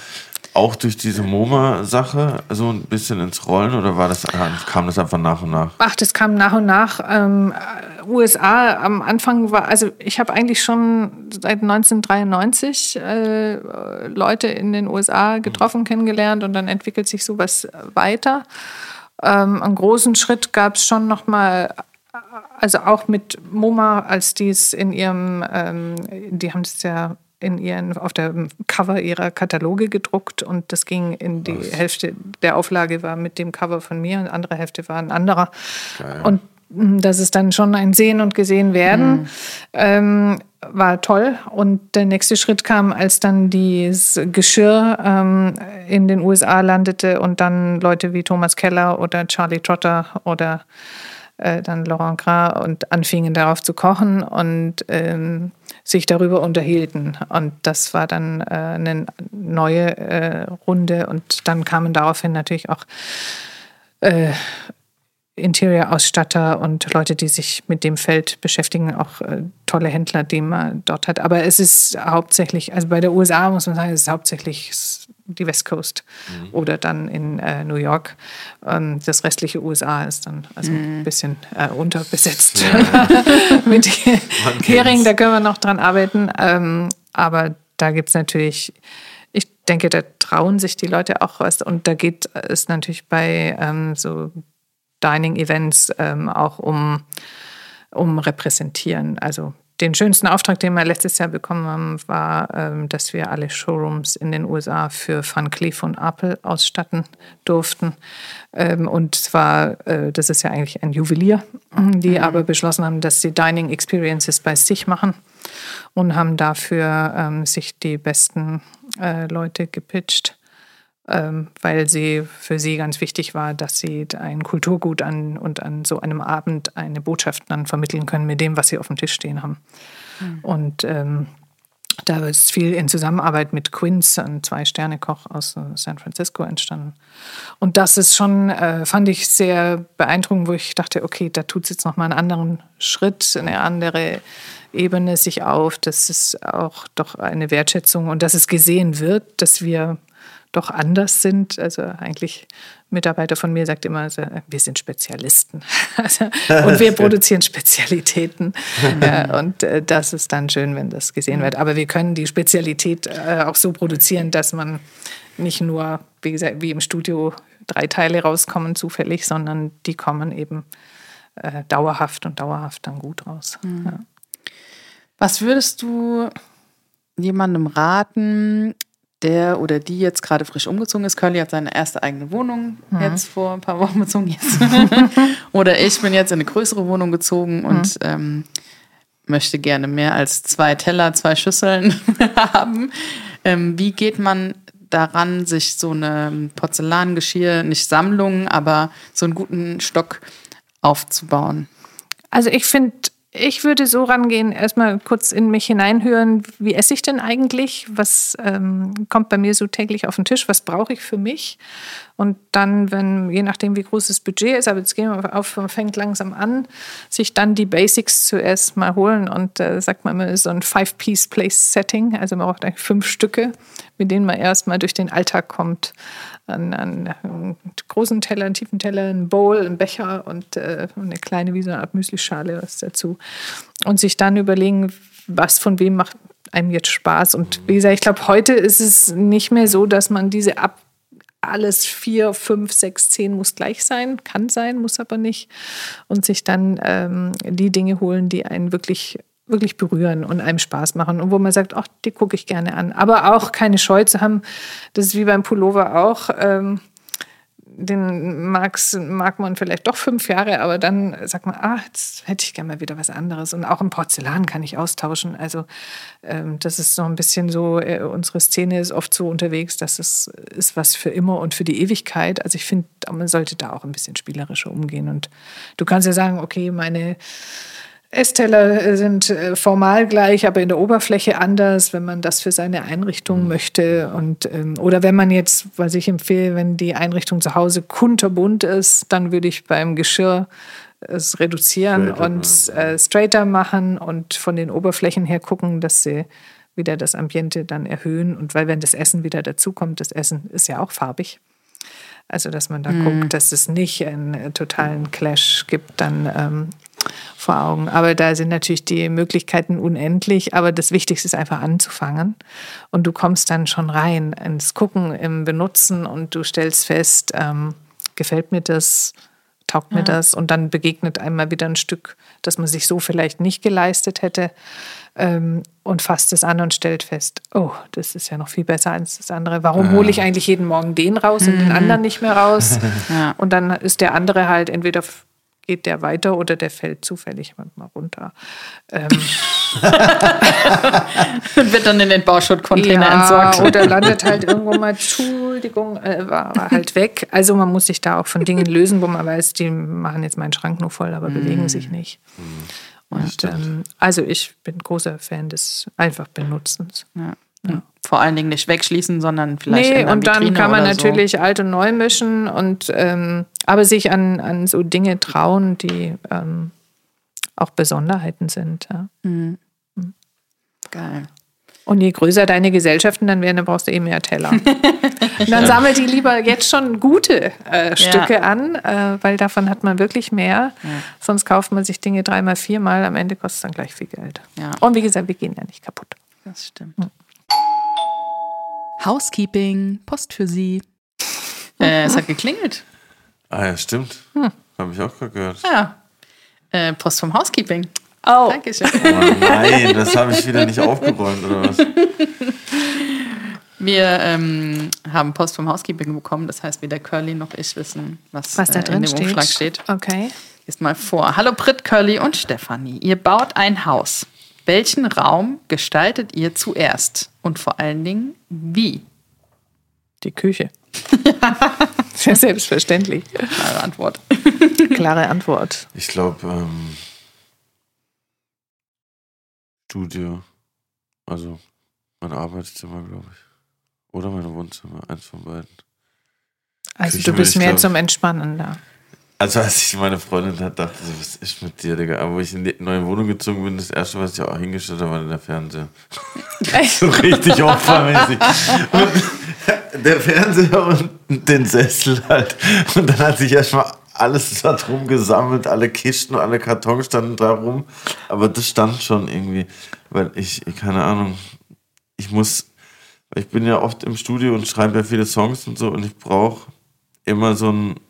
auch durch diese MoMA-Sache so ein bisschen ins Rollen oder war das, kam das einfach nach und nach? Ach, das kam nach und nach. Ähm, äh, USA am Anfang war, also ich habe eigentlich schon seit 1993 äh, Leute in den USA getroffen, kennengelernt und dann entwickelt sich sowas weiter. Ähm, einen großen Schritt gab es schon noch mal, also auch mit MoMA, als die es in ihrem, ähm, die haben es ja in ihren, auf der Cover ihrer Kataloge gedruckt und das ging in die Hälfte der Auflage war mit dem Cover von mir und andere Hälfte war ein anderer. Und mh, das ist dann schon ein Sehen und Gesehen werden. Ähm, war toll. Und der nächste Schritt kam, als dann dieses Geschirr ähm, in den USA landete und dann Leute wie Thomas Keller oder Charlie Trotter oder äh, dann Laurent Gras und anfingen darauf zu kochen und ähm, sich darüber unterhielten. Und das war dann äh, eine neue äh, Runde und dann kamen daraufhin natürlich auch äh, Interior-Ausstatter und Leute, die sich mit dem Feld beschäftigen, auch äh, tolle Händler, die man dort hat. Aber es ist hauptsächlich, also bei der USA muss man sagen, es ist hauptsächlich die West Coast oder dann in äh, New York. Ähm, das restliche USA ist dann also ein bisschen äh, unterbesetzt. mit Hering, da können wir noch dran arbeiten. Ähm, aber da gibt es natürlich, ich denke, da trauen sich die Leute auch was. Und da geht es natürlich bei ähm, so Dining-Events ähm, auch um, um Repräsentieren. Also den schönsten Auftrag, den wir letztes Jahr bekommen haben, war, ähm, dass wir alle Showrooms in den USA für Van Cleef und Apple ausstatten durften. Ähm, und zwar, äh, das ist ja eigentlich ein Juwelier, die aber beschlossen haben, dass sie Dining Experiences bei sich machen und haben dafür ähm, sich die besten äh, Leute gepitcht. Ähm, weil sie für sie ganz wichtig war, dass sie ein Kulturgut an und an so einem Abend eine Botschaft dann vermitteln können mit dem, was sie auf dem Tisch stehen haben. Und ähm, da ist viel in Zusammenarbeit mit Quince, ein Zwei-Sterne-Koch aus äh, San Francisco, entstanden. Und das ist schon, äh, fand ich sehr beeindruckend, wo ich dachte, okay, da tut es jetzt nochmal einen anderen Schritt, eine andere Ebene sich auf. Das ist auch doch eine Wertschätzung und dass es gesehen wird, dass wir doch anders sind. Also eigentlich Mitarbeiter von mir sagt immer, also, wir sind Spezialisten also, und wir produzieren Spezialitäten. ja, und äh, das ist dann schön, wenn das gesehen wird. Aber wir können die Spezialität äh, auch so produzieren, dass man nicht nur, wie gesagt, wie im Studio drei Teile rauskommen zufällig, sondern die kommen eben äh, dauerhaft und dauerhaft dann gut raus. Ja. Was würdest du jemandem raten, der oder die jetzt gerade frisch umgezogen ist? Curly hat seine erste eigene Wohnung jetzt vor ein paar Wochen bezogen. Jetzt. oder ich bin jetzt in eine größere Wohnung gezogen und ähm, möchte gerne mehr als zwei Teller, zwei Schüsseln haben. Ähm, wie geht man daran, sich so eine Porzellangeschirr, nicht Sammlung, aber so einen guten Stock aufzubauen? Also ich finde, ich würde so rangehen, erstmal kurz in mich hineinhören, wie esse ich denn eigentlich? Was ähm, kommt bei mir so täglich auf den Tisch? Was brauche ich für mich? Und dann, wenn, je nachdem, wie groß das Budget ist, aber jetzt gehen wir auf, man fängt langsam an, sich dann die Basics zuerst mal holen und äh, sagt man immer so ein Five-Piece-Place-Setting. Also man braucht eigentlich fünf Stücke, mit denen man erstmal durch den Alltag kommt. An, an einen großen Teller, einen tiefen Teller, einen Bowl, einen Becher und äh, eine kleine, wie so eine Art Müslischale, was dazu. Und sich dann überlegen, was von wem macht einem jetzt Spaß. Und wie gesagt, ich glaube, heute ist es nicht mehr so, dass man diese ab alles vier, fünf, sechs, zehn muss gleich sein, kann sein, muss aber nicht. Und sich dann ähm, die Dinge holen, die einen wirklich wirklich berühren und einem Spaß machen und wo man sagt, ach, die gucke ich gerne an. Aber auch keine Scheu zu haben, das ist wie beim Pullover auch. Ähm, den mag's, mag man vielleicht doch fünf Jahre, aber dann sagt man, ah, jetzt hätte ich gerne mal wieder was anderes. Und auch im Porzellan kann ich austauschen. Also ähm, das ist so ein bisschen so, äh, unsere Szene ist oft so unterwegs, dass es ist was für immer und für die Ewigkeit. Also ich finde, man sollte da auch ein bisschen spielerischer umgehen. Und du kannst ja sagen, okay, meine Essteller sind äh, formal gleich, aber in der Oberfläche anders, wenn man das für seine Einrichtung möchte. Und, ähm, oder wenn man jetzt, was ich empfehle, wenn die Einrichtung zu Hause kunterbunt ist, dann würde ich beim Geschirr es reduzieren Straighter und äh, straighter machen und von den Oberflächen her gucken, dass sie wieder das Ambiente dann erhöhen. Und weil wenn das Essen wieder dazukommt, das Essen ist ja auch farbig. Also, dass man da guckt, dass es nicht einen äh, totalen Clash gibt, dann ähm, vor Augen. Aber da sind natürlich die Möglichkeiten unendlich. Aber das Wichtigste ist einfach anzufangen. Und du kommst dann schon rein ins Gucken, im Benutzen und du stellst fest, ähm, gefällt mir das, taugt mir das. Und dann begegnet einmal wieder ein Stück, das man sich so vielleicht nicht geleistet hätte. Ähm, und fasst es an und stellt fest, oh, das ist ja noch viel besser als das andere. Warum hole ich eigentlich jeden Morgen den raus und den anderen nicht mehr raus? Ja. Und dann ist der andere halt entweder geht der weiter oder der fällt zufällig manchmal runter. Ähm, Und wird dann in den Bauschuttcontainer entsorgt. oder landet halt irgendwo mal, Entschuldigung, äh, war, war halt weg. Also man muss sich da auch von Dingen lösen, wo man weiß, die machen jetzt meinen Schrank nur voll, aber bewegen sich nicht. Und ähm, also ich bin großer Fan des einfach Benutzens. Ja. Ja. Vor allen Dingen nicht wegschließen, sondern vielleicht Nee, in und dann kann man natürlich alt und neu mischen und ähm, aber sich an, an so Dinge trauen, die ähm, auch Besonderheiten sind. Ja. So. Geil. Und je größer deine Gesellschaften dann werden, dann brauchst du eh mehr Teller. Und dann sammelt die lieber jetzt schon gute äh, Stücke an, äh, weil davon hat man wirklich mehr. Sonst kauft man sich Dinge dreimal, viermal, am Ende kostet es dann gleich viel Geld. Ja. Und wie gesagt, wir gehen ja nicht kaputt. Das stimmt. Housekeeping, Post für Sie. Äh, es hat geklingelt. Ah ja, stimmt. Hm. Habe ich auch gerade gehört. Ja. Äh, Post vom Housekeeping. Oh, Dankeschön. Oh nein, das habe ich wieder nicht aufgeräumt oder was? Wir ähm, haben Post vom Housekeeping bekommen. Das heißt, weder Curly noch ich wissen, was, was da äh, drin in dem steht. Umschlag steht. Okay. Lies mal vor. Hallo Brit, Curly und Stefanie. Ihr baut ein Haus. Welchen Raum gestaltet ihr zuerst? Und vor allen Dingen, wie? Die Küche. Sehr selbstverständlich. Klare Antwort. Klare Antwort. Ich glaube, ähm, Studio. Also mein Arbeitszimmer, glaube ich. Oder mein Wohnzimmer, eins von beiden. Also Küche du bist mehr glaub- zum Entspannen da. Also als ich meine Freundin hat, dachte sie, was ist mit dir, Digga? Aber wo ich in die neue Wohnung gezogen bin, das erste, was ich auch hingestellt habe, war der Fernseher. so richtig opfermäßig. Und der Fernseher und den Sessel halt. Und dann hat sich erstmal alles da drum gesammelt, alle Kisten, alle Kartons standen da rum. Aber das stand schon irgendwie, weil ich, keine Ahnung, ich muss, ich bin ja oft im Studio und schreibe ja viele Songs und so und ich brauche immer so ein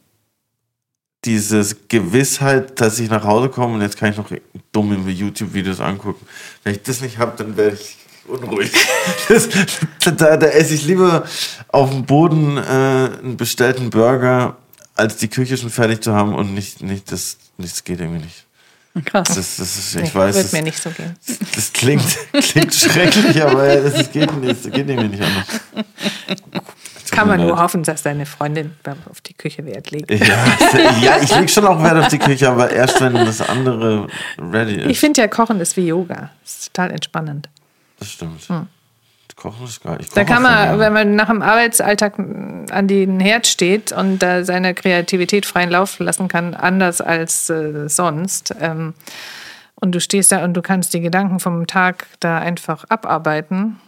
diese Gewissheit, dass ich nach Hause komme und jetzt kann ich noch dumme YouTube-Videos angucken. Wenn ich das nicht habe, dann werde ich unruhig. Das, da, da esse ich lieber auf dem Boden äh, einen bestellten Burger, als die Küche schon fertig zu haben und nicht, nicht das, das geht irgendwie nicht. Krass. Das, das ist, ich Nee, weiß, Wird mir nicht so gehen. das klingt, klingt schrecklich, aber das, das geht, nicht, das geht irgendwie nicht anders. Kann man nur leid. hoffen, dass deine Freundin auf die Küche Wert legt. Ja, ja, ich leg schon auch Wert auf die Küche, aber erst wenn das andere ready ist. Ich finde ja, Kochen ist wie Yoga. Das ist total entspannend. das stimmt. Kochen ist geil. Hm. Da kann man, wenn man nach dem Arbeitsalltag an den Herd steht und da seine Kreativität freien Lauf lassen kann, anders als äh, sonst. Ähm, und du stehst da und du kannst die Gedanken vom Tag da einfach abarbeiten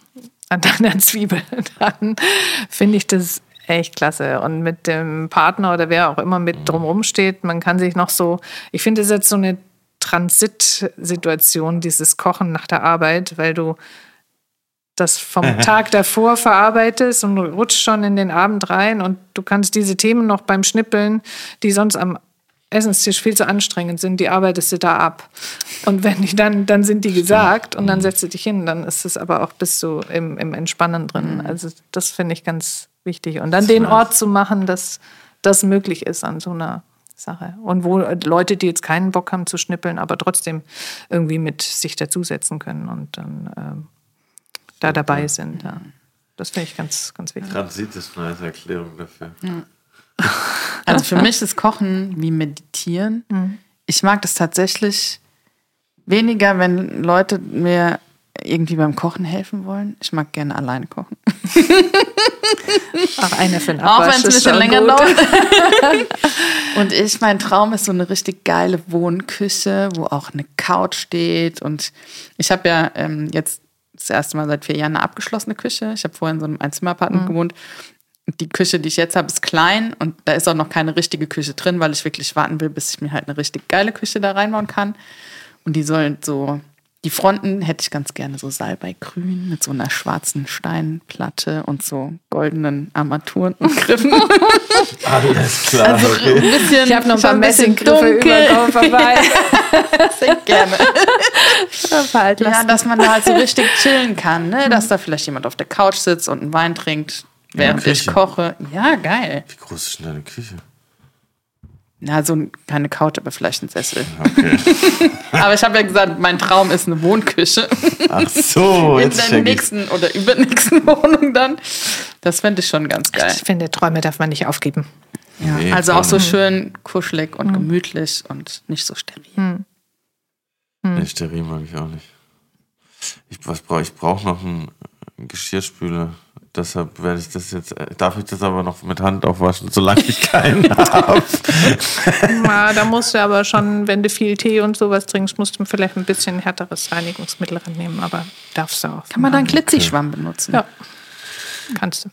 an deiner Zwiebel, dann finde ich das echt klasse. Und mit dem Partner oder wer auch immer mit drumherum steht, man kann sich noch so, ich finde, es jetzt so eine Transitsituation, dieses Kochen nach der Arbeit, weil du das vom Tag davor verarbeitest und rutscht schon in den Abend rein und du kannst diese Themen noch beim Schnippeln, die sonst am Essenstisch viel zu anstrengend sind, die arbeitest du da ab. Und wenn die dann, dann sind die gesagt und dann setzt du dich hin, dann ist es aber auch bist du im, im Entspannen drin. Also das finde ich ganz wichtig. Und dann den Ort zu machen, dass das möglich ist an so einer Sache. Und wo Leute, die jetzt keinen Bock haben zu schnippeln, aber trotzdem irgendwie mit sich dazusetzen können und dann ähm, da dabei sind. Ja. Das finde ich ganz, ganz wichtig. Transit ist eine Erklärung dafür. Also für mich ist Kochen wie Meditieren. Ich mag das tatsächlich weniger, wenn Leute mir irgendwie beim Kochen helfen wollen. Ich mag gerne alleine kochen. Auch eine für den Auch wenn es ein bisschen länger gut. dauert. und ich, mein Traum ist so eine richtig geile Wohnküche, wo auch eine Couch steht. Und ich habe ja ähm, jetzt das erste Mal seit vier Jahren eine abgeschlossene Küche. Ich habe vorher in so einem Einzimmer-Apartment Mhm. gewohnt. Die Küche, die ich jetzt habe, ist klein und da ist auch noch keine richtige Küche drin, weil ich wirklich warten will, bis ich mir halt eine richtig geile Küche da reinbauen kann. Und die sollen so, die Fronten hätte ich ganz gerne so Salbeigrün mit so einer schwarzen Steinplatte und so goldenen Armaturen und Griffen. Alles klar, Also okay. ein bisschen, Ich habe noch ein paar Messinggriffe dunkel. überkommen vorbei. Sehr gerne. Ja, dass man da halt so richtig chillen kann, ne? Dass da vielleicht jemand auf der Couch sitzt und einen Wein trinkt, während ich koche. Ja, geil. Wie groß ist denn deine Küche? Na, so ein- keine Couch, aber vielleicht ein Sessel. Okay. aber ich habe ja gesagt, mein Traum ist eine Wohnküche. Ach so, In jetzt der check ich's. nächsten oder übernächsten Wohnung dann. Das fände ich schon ganz geil. Ich finde, Träume darf man nicht aufgeben. Ja, Nee, also auch so schön kuschelig und gemütlich und nicht so steril. Nee, steril mag ich auch nicht. Ich, was brauch, ich brauche noch einen, einen Geschirrspüler. Deshalb werde ich das jetzt. äh, Darf ich das aber noch mit Hand aufwaschen, solange ich keinen habe? Ja, da musst du aber schon, wenn du viel Tee und sowas trinkst, musst du vielleicht ein bisschen härteres Reinigungsmittel rannehmen, aber darfst du auch. Kann man dann Glitzischwamm benutzen? Ja, kannst du.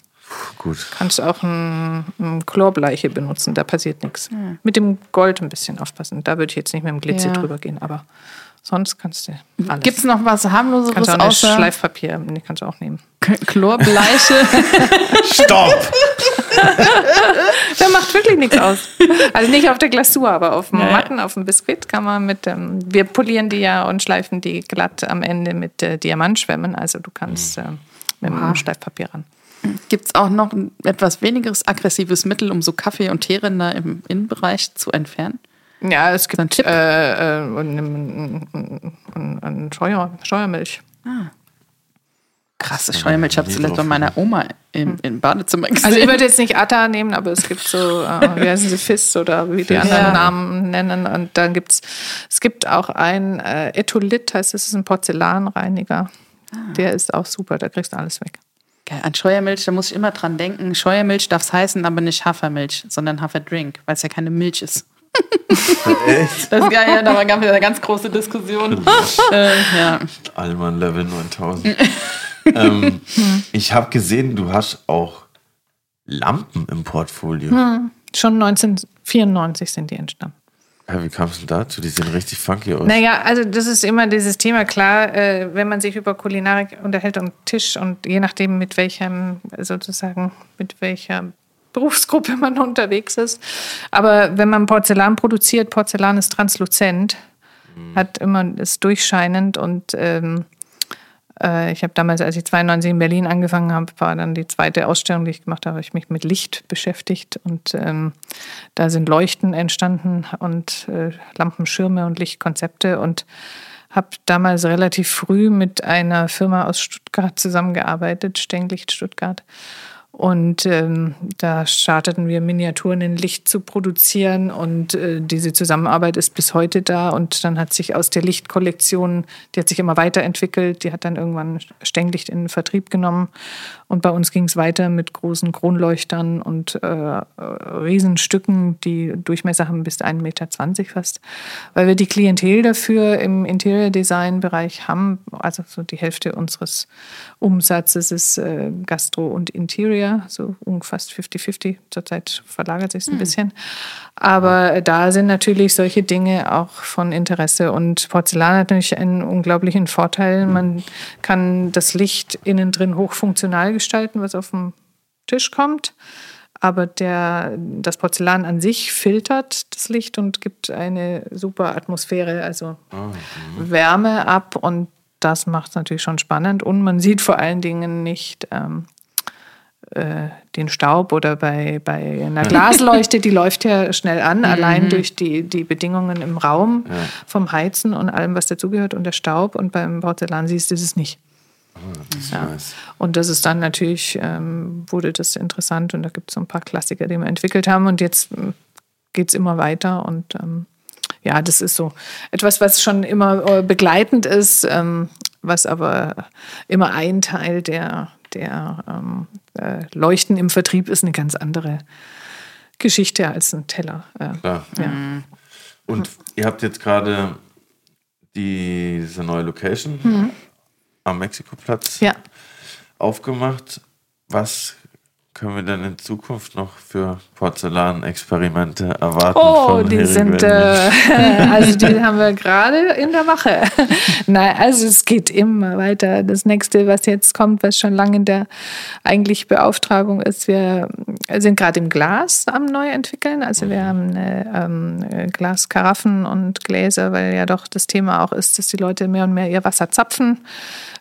Gut. Kannst auch ein, ein Chlorbleiche benutzen, da passiert nichts. Mit dem Gold ein bisschen aufpassen. Da würde ich jetzt nicht mit dem Glitzer Ja. drüber gehen, aber sonst kannst du alles. Gibt es noch was harmloseres kannst auch eine außer Schleifpapier, nee, kannst du auch nehmen. Chlorbleiche? Stopp! Der macht wirklich nichts aus. Also nicht auf der Glasur, aber auf dem Ja, ja. Matten, auf dem Biskuit kann man mit, ähm, wir polieren die ja und schleifen die glatt am Ende mit äh, Diamantschwämmen. Also du kannst ähm, mit dem Schleifpapier ran. Gibt es auch noch ein etwas wenigeres aggressives Mittel, um so Kaffee- und Teeränder im Innenbereich zu entfernen? Ja, es So ein gibt Tipp. äh, äh, und, und, und, und Scheuer, Scheuermilch. Krasse Scheuermilch habe ich zuletzt bei meiner Oma im, im Badezimmer gesehen. Also ich würde jetzt nicht Atta nehmen, aber es gibt so, äh, wie heißen sie, Fizz oder wie die anderen Ja. Namen nennen. Und dann gibt's, es gibt auch ein äh, Etholit, heißt es, ist ein Porzellanreiniger. Der ist auch super, da kriegst du alles weg. Geil, an Scheuermilch, da muss ich immer dran denken. Scheuermilch darf es heißen, aber nicht Hafermilch, sondern Haferdrink, weil es ja keine Milch ist. Echt? Das ist geil, ja, da gab es eine ganz große Diskussion. äh, ja. Allmann Level 9000. ähm, ich habe gesehen, du hast auch Lampen im Portfolio. Schon 1994 sind die entstanden. Ja, wie kamst du dazu? Die sehen richtig funky aus. Naja, also das ist immer dieses Thema, klar, äh, wenn man sich über Kulinarik unterhält und Tisch und je nachdem mit welchem, sozusagen, mit welcher Berufsgruppe man unterwegs ist. Aber wenn man Porzellan produziert, Porzellan ist transluzent, hat immer, ist durchscheinend und ähm, äh, ich habe damals, als ich 92 in Berlin angefangen habe, war dann die zweite Ausstellung, die ich gemacht habe, habe ich mich mit Licht beschäftigt und ähm, da sind Leuchten entstanden und äh, Lampenschirme und Lichtkonzepte und habe damals relativ früh mit einer Firma aus Stuttgart zusammengearbeitet, Stenglicht Stuttgart. Und ähm, da starteten wir Miniaturen in Licht zu produzieren und äh, diese Zusammenarbeit ist bis heute da. Und dann hat sich aus der Lichtkollektion, die hat sich immer weiterentwickelt, die hat dann irgendwann Stenglicht in den Vertrieb genommen. Und bei uns ging es weiter mit großen Kronleuchtern und äh, Riesenstücken, die Durchmesser haben bis 1,20 Meter fast, weil wir die Klientel dafür im Interior Design Bereich haben. Also so die Hälfte unseres Umsatzes ist äh, Gastro und Interior, so fast 50-50. Zurzeit verlagert sich ein bisschen. Aber da sind natürlich solche Dinge auch von Interesse. Und Porzellan hat natürlich einen unglaublichen Vorteil. Man kann das Licht innen drin hochfunktional gestalten, was auf den Tisch kommt. Aber der, das Porzellan an sich filtert das Licht und gibt eine super Atmosphäre, also Wärme ab. Und das macht es natürlich schon spannend. Und man sieht vor allen Dingen nicht ähm, äh, den Staub oder bei, bei einer Glasleuchte, die läuft ja schnell an, allein durch die, die Bedingungen im Raum vom Heizen und allem, was dazugehört und der Staub. Und beim Porzellan siehst du das nicht. Ja. Nice. Und das ist dann natürlich, ähm, wurde das interessant und da gibt es so ein paar Klassiker, die wir entwickelt haben und jetzt geht es immer weiter und ähm, ja, das ist so etwas, was schon immer äh, begleitend ist, ähm, was aber immer ein Teil der, der ähm, äh, Leuchten im Vertrieb ist, eine ganz andere Geschichte als ein Teller. Äh, Klar. ja. Und ihr habt jetzt gerade diese neue Location am Mexikoplatz ja. aufgemacht. Was können wir denn in Zukunft noch für Porzellanexperimente erwarten? Oh, die sind, äh, also die haben wir gerade in der Mache. Nein, also es geht immer weiter. Das nächste, was jetzt kommt, was schon lange in der eigentlich Beauftragung ist, wir sind gerade im Glas am Neuentwickeln. Also wir haben eine, ähm, Glaskaraffen und Gläser, weil ja doch das Thema auch ist, dass die Leute mehr und mehr ihr Wasser zapfen.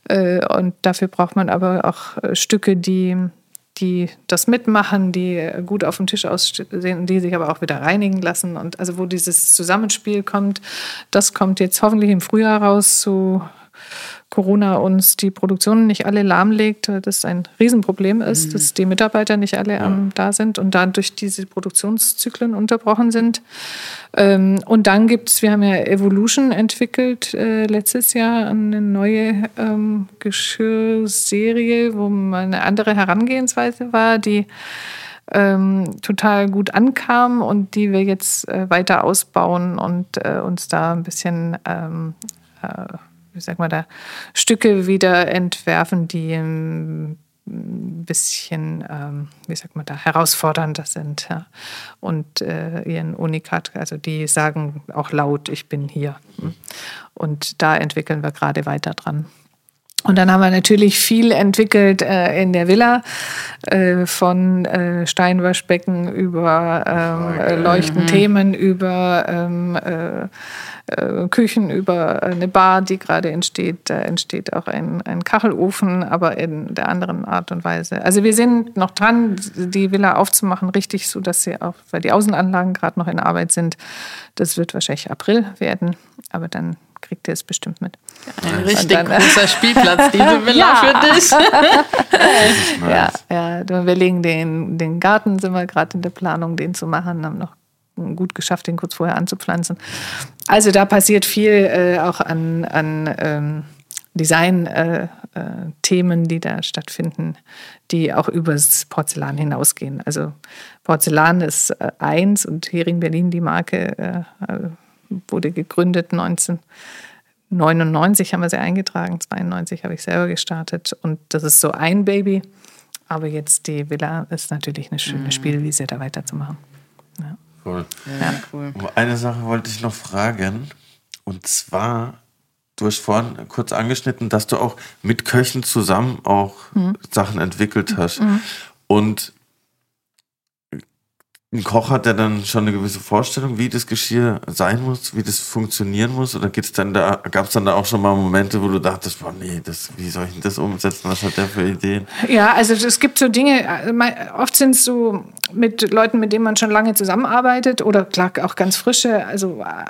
Äh, und dafür braucht man aber auch äh, Stücke, die die das mitmachen, die gut auf dem Tisch aussehen, die sich aber auch wieder reinigen lassen. Und also wo dieses Zusammenspiel kommt, das kommt jetzt hoffentlich im Frühjahr raus, so Corona uns die Produktion nicht alle lahmlegt, das ein Riesenproblem ist, dass die Mitarbeiter nicht alle ähm, da sind und dadurch diese Produktionszyklen unterbrochen sind. Ähm, und dann gibt es, wir haben ja Evolution entwickelt äh, letztes Jahr, eine neue ähm, Geschirrserie, wo mal eine andere Herangehensweise war, die ähm, total gut ankam und die wir jetzt äh, weiter ausbauen und äh, uns da ein bisschen, ähm, wie sagt man da, Stücke wieder entwerfen, die ein bisschen, ähm, wie sagt man da, herausfordernder sind ja. und äh, ihren Unikat, also die sagen auch laut, ich bin hier. Und da entwickeln wir gerade weiter dran. Und dann haben wir natürlich viel entwickelt äh, in der Villa, äh, von äh, Steinwaschbecken über ähm, äh, Leuchtenthemen, über ähm, äh, äh, Küchen, über eine Bar, die gerade entsteht. Da entsteht auch ein, ein Kachelofen, aber in der anderen Art und Weise. Also wir sind noch dran, die Villa aufzumachen, richtig, so dass sie auch, weil die Außenanlagen gerade noch in Arbeit sind. Das wird wahrscheinlich April werden, aber dann kriegt ihr es bestimmt mit. Ein richtig dann, äh, großer Spielplatz, diese Villa Ja. für dich. Ja, ja, du- wir legen den, den Garten, sind wir gerade in der Planung, den zu machen, haben noch gut geschafft, den kurz vorher anzupflanzen. Also da passiert viel äh, auch an, an ähm, Design-Themen, äh, Themen, die da stattfinden, die auch übers Porzellan hinausgehen. Also Porzellan ist äh, eins und Hering Berlin, die Marke, äh, äh, wurde gegründet 1999 haben wir sie eingetragen, 92 habe ich selber gestartet und das ist so ein Baby. Aber jetzt die Villa ist natürlich eine schöne Spielwiese, da weiterzumachen. Cool. Ja, cool. Aber Eine Sache wollte ich noch fragen. Und zwar, du hast vorhin kurz angeschnitten, dass du auch mit Köchen zusammen auch Sachen entwickelt hast. Und ein Koch hat ja dann schon eine gewisse Vorstellung, wie das Geschirr sein muss, wie das funktionieren muss? Oder gibt's dann da, gab es dann da auch schon mal Momente, wo du dachtest, boah, nee, das, wie soll ich denn das umsetzen? Was hat der für Ideen? Ja, also es gibt so Dinge, äh, oft sind es so mit Leuten, mit denen man schon lange zusammenarbeitet oder klar auch ganz frische. Also äh,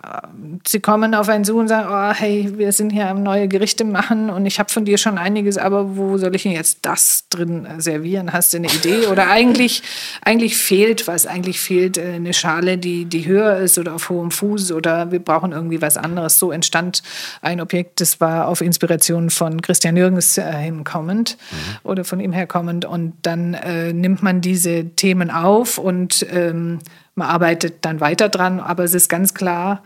sie kommen auf einen zu und sagen, oh, hey, wir sind hier am neue Gerichte machen und ich habe von dir schon einiges, aber wo soll ich denn jetzt das drin servieren? Hast du eine Idee? Oder eigentlich, eigentlich fehlt was, eigentlich fehlt äh, eine Schale, die, die höher ist oder auf hohem Fuß oder wir brauchen irgendwie was anderes. So entstand ein Objekt, das war auf Inspiration von Christian Jürgens äh, hinkommend oder von ihm herkommend. Und dann äh, nimmt man diese Themen auf und ähm, man arbeitet dann weiter dran, aber es ist ganz klar,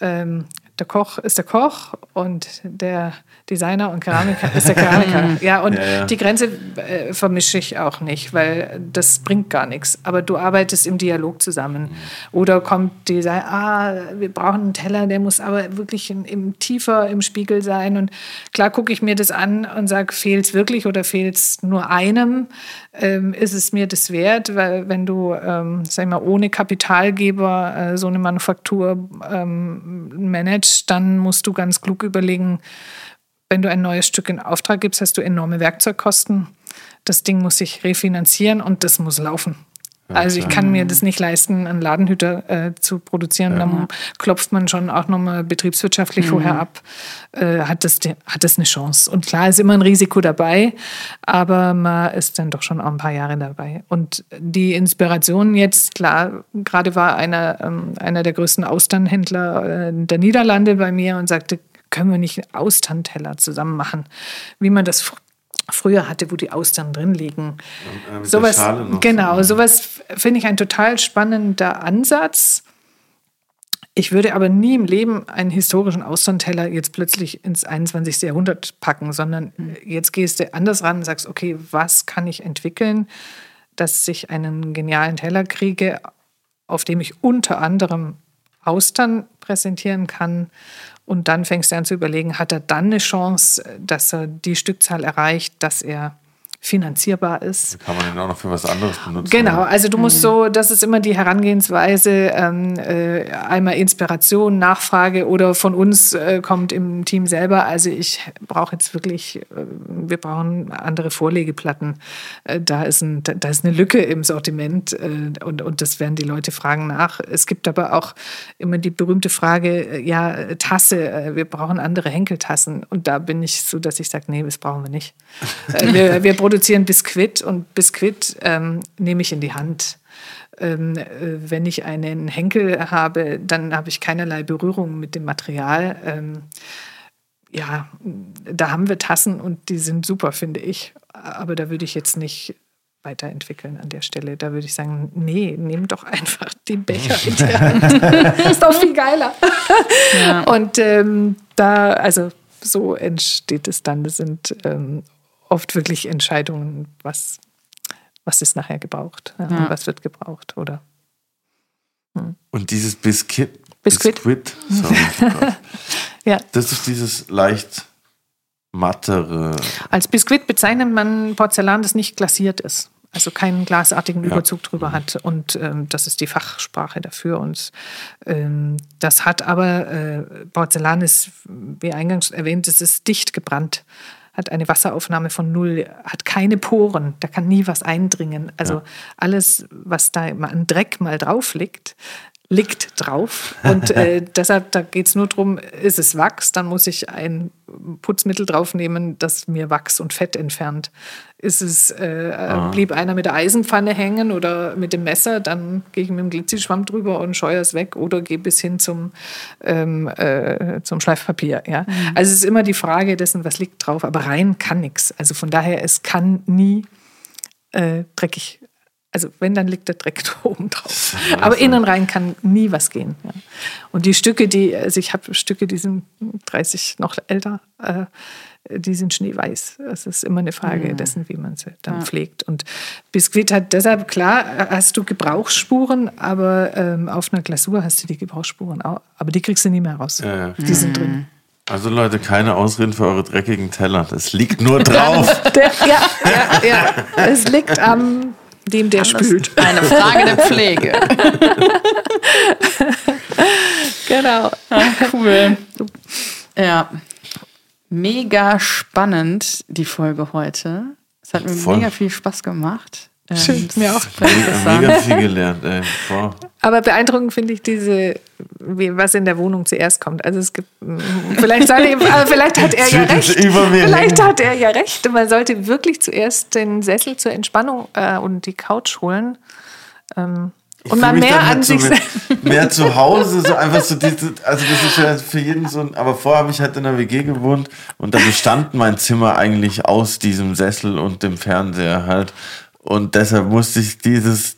ähm, der Koch ist der Koch und der Designer und Keramiker ist der Keramiker. Ja, und Ja, ja. die Grenze äh, vermische ich auch nicht, weil das bringt gar nichts. Aber du arbeitest im Dialog zusammen. Oder kommt Design, ah, wir brauchen einen Teller, der muss aber wirklich in, im tiefer im Spiegel sein. Und klar gucke ich mir das an und sage, fehlt es wirklich oder fehlt es nur einem? Ähm, ist es mir das wert? Weil wenn du, ähm, sag ich mal, ohne Kapitalgeber äh, so eine Manufaktur ähm, managst, dann musst du ganz klug überlegen, wenn du ein neues Stück in Auftrag gibst, hast du enorme Werkzeugkosten. Das Ding muss sich refinanzieren und das muss laufen. Also ich kann mir das nicht leisten, einen Ladenhüter äh, zu produzieren. Dann klopft man schon auch nochmal betriebswirtschaftlich vorher ab. Äh, hat, das, hat das eine Chance? Und klar ist immer ein Risiko dabei, aber man ist dann doch schon auch ein paar Jahre dabei. Und die Inspiration jetzt, klar, gerade war einer, ähm, einer der größten Austernhändler äh, der Niederlande bei mir und sagte, können wir nicht einen Austernteller zusammen machen, wie man das früher hatte, wo die Austern drin liegen. äh, Sowas, genau, so. sowas finde ich ein total spannender Ansatz. Ich würde aber nie im Leben einen historischen Austernteller jetzt plötzlich ins 21. Jahrhundert packen, sondern jetzt gehst du anders ran und sagst, okay, was kann ich entwickeln, dass ich einen genialen Teller kriege, auf dem ich unter anderem Austern präsentieren kann. Und dann fängst du an zu überlegen, hat er dann eine Chance, dass er die Stückzahl erreicht, dass er finanzierbar ist. Kann man den auch noch für was anderes benutzen? Genau, also du musst so, das ist immer die Herangehensweise, ähm, äh, einmal Inspiration, Nachfrage oder von uns äh, kommt im Team selber. Also ich brauche jetzt wirklich, äh, wir brauchen andere Vorlegeplatten. Äh, da, ist ein, da, da ist eine Lücke im Sortiment äh, und, und das werden die Leute fragen nach. Es gibt aber auch immer die berühmte Frage, äh, ja, Tasse, äh, wir brauchen andere Henkeltassen. Und da bin ich so, dass ich sage, nee, das brauchen wir nicht. Äh, wir, wir produzieren Biskuit und Biskuit ähm, nehme ich in die Hand. Ähm, äh, wenn ich einen Henkel habe, dann habe ich keinerlei Berührung mit dem Material. Ähm, ja, da haben wir Tassen und die sind super, finde ich. Aber da würde ich jetzt nicht weiterentwickeln an der Stelle. Da würde ich sagen, nee, nimm doch einfach den Becher in die Hand. ist doch viel geiler. Und ähm, da, also so entsteht es dann. Das sind ähm, oft wirklich Entscheidungen, was, was ist nachher gebraucht ja, und was wird gebraucht oder Und dieses Biscuit. Biscuit. Biscuit, sorry. oh ja. das ist dieses leicht mattere. Als Biskuit bezeichnet man Porzellan, das nicht glasiert ist. Also keinen glasartigen Ja. Überzug drüber hat. Und ähm, das ist die Fachsprache dafür. Und ähm, das hat aber, äh, Porzellan ist, wie eingangs erwähnt, es ist dicht gebrannt. Hat eine Wasseraufnahme von null, hat keine Poren, da kann nie was eindringen. Also alles, was da an Dreck mal drauf liegt, liegt drauf. Und äh, deshalb, da geht es nur darum, ist es Wachs, dann muss ich ein Putzmittel draufnehmen, das mir Wachs und Fett entfernt. Ist es, äh, Ah. blieb einer mit der Eisenpfanne hängen oder mit dem Messer, dann gehe ich mit dem Glizischwamm drüber und scheue es weg oder gehe bis hin zum, ähm, äh, zum Schleifpapier. Ja? Also es ist immer die Frage dessen, was liegt drauf, aber rein kann nichts. Also von daher, es kann nie äh, dreckig. Also wenn, dann liegt der Dreck da oben drauf. Aber innen rein kann nie was gehen. Ja. Und die Stücke, die, also ich habe Stücke, die sind 30 noch älter, äh, die sind schneeweiß. Es ist immer eine Frage dessen, wie man sie dann pflegt. Und Biskuit hat deshalb, klar, hast du Gebrauchsspuren, aber ähm, auf einer Glasur hast du die Gebrauchsspuren auch. Aber die kriegst du nie mehr raus. Ja, ja. Die sind drin. Also Leute, keine Ausreden für eure dreckigen Teller. Das liegt nur drauf. Der, ja, ja, ja. Es liegt am dem, der spült. Eine Frage der Pflege. Genau. Cool. Ja. Mega spannend, die Folge heute. Es hat mir Voll. mega viel Spaß gemacht. Ähm, Schön, mir auch. Mega viel gelernt, ey. Boah. Aber beeindruckend finde ich diese, wie, was in der Wohnung zuerst kommt. Also es gibt, vielleicht, soll ich, aber vielleicht hat er ja recht. über mir Vielleicht hängen. hat er ja recht. Man sollte wirklich zuerst den Sessel zur Entspannung äh, und die Couch holen. Ähm, und mal mehr halt an so sich mit- selbst. Mehr zu Hause, so einfach so diese, also das ist ja für jeden so ein, aber vorher habe ich halt in der WG gewohnt und da bestand mein Zimmer eigentlich aus diesem Sessel und dem Fernseher halt. Und deshalb musste ich dieses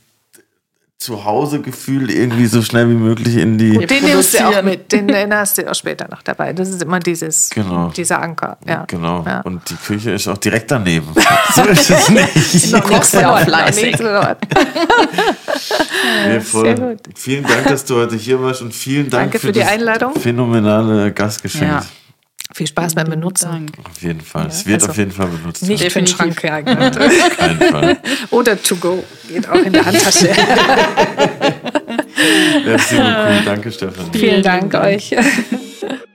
Zuhause-Gefühl irgendwie so schnell wie möglich in die. Den nimmst du auch mit. Den, den hast du auch später noch dabei. Das ist immer dieses, Genau. dieser Anker. Ja. Genau. Ja. Und die Küche ist auch direkt daneben. so ist es nicht. Du kochst ja auch fleißig. Nee, voll. sehr gut. Vielen Dank, dass du heute hier warst und vielen Dank Danke für die das Einladung. phänomenale Gastgeschenk. Ja. Viel Spaß beim Benutzen. Dank. Auf jeden Fall. es wird also auf jeden Fall benutzt. Nicht für den. Schrank geeignet. Auf keinen Fall. Oder to go. Geht auch in der Handtasche. Merci beaucoup. Danke, Stefan. Vielen Dank euch.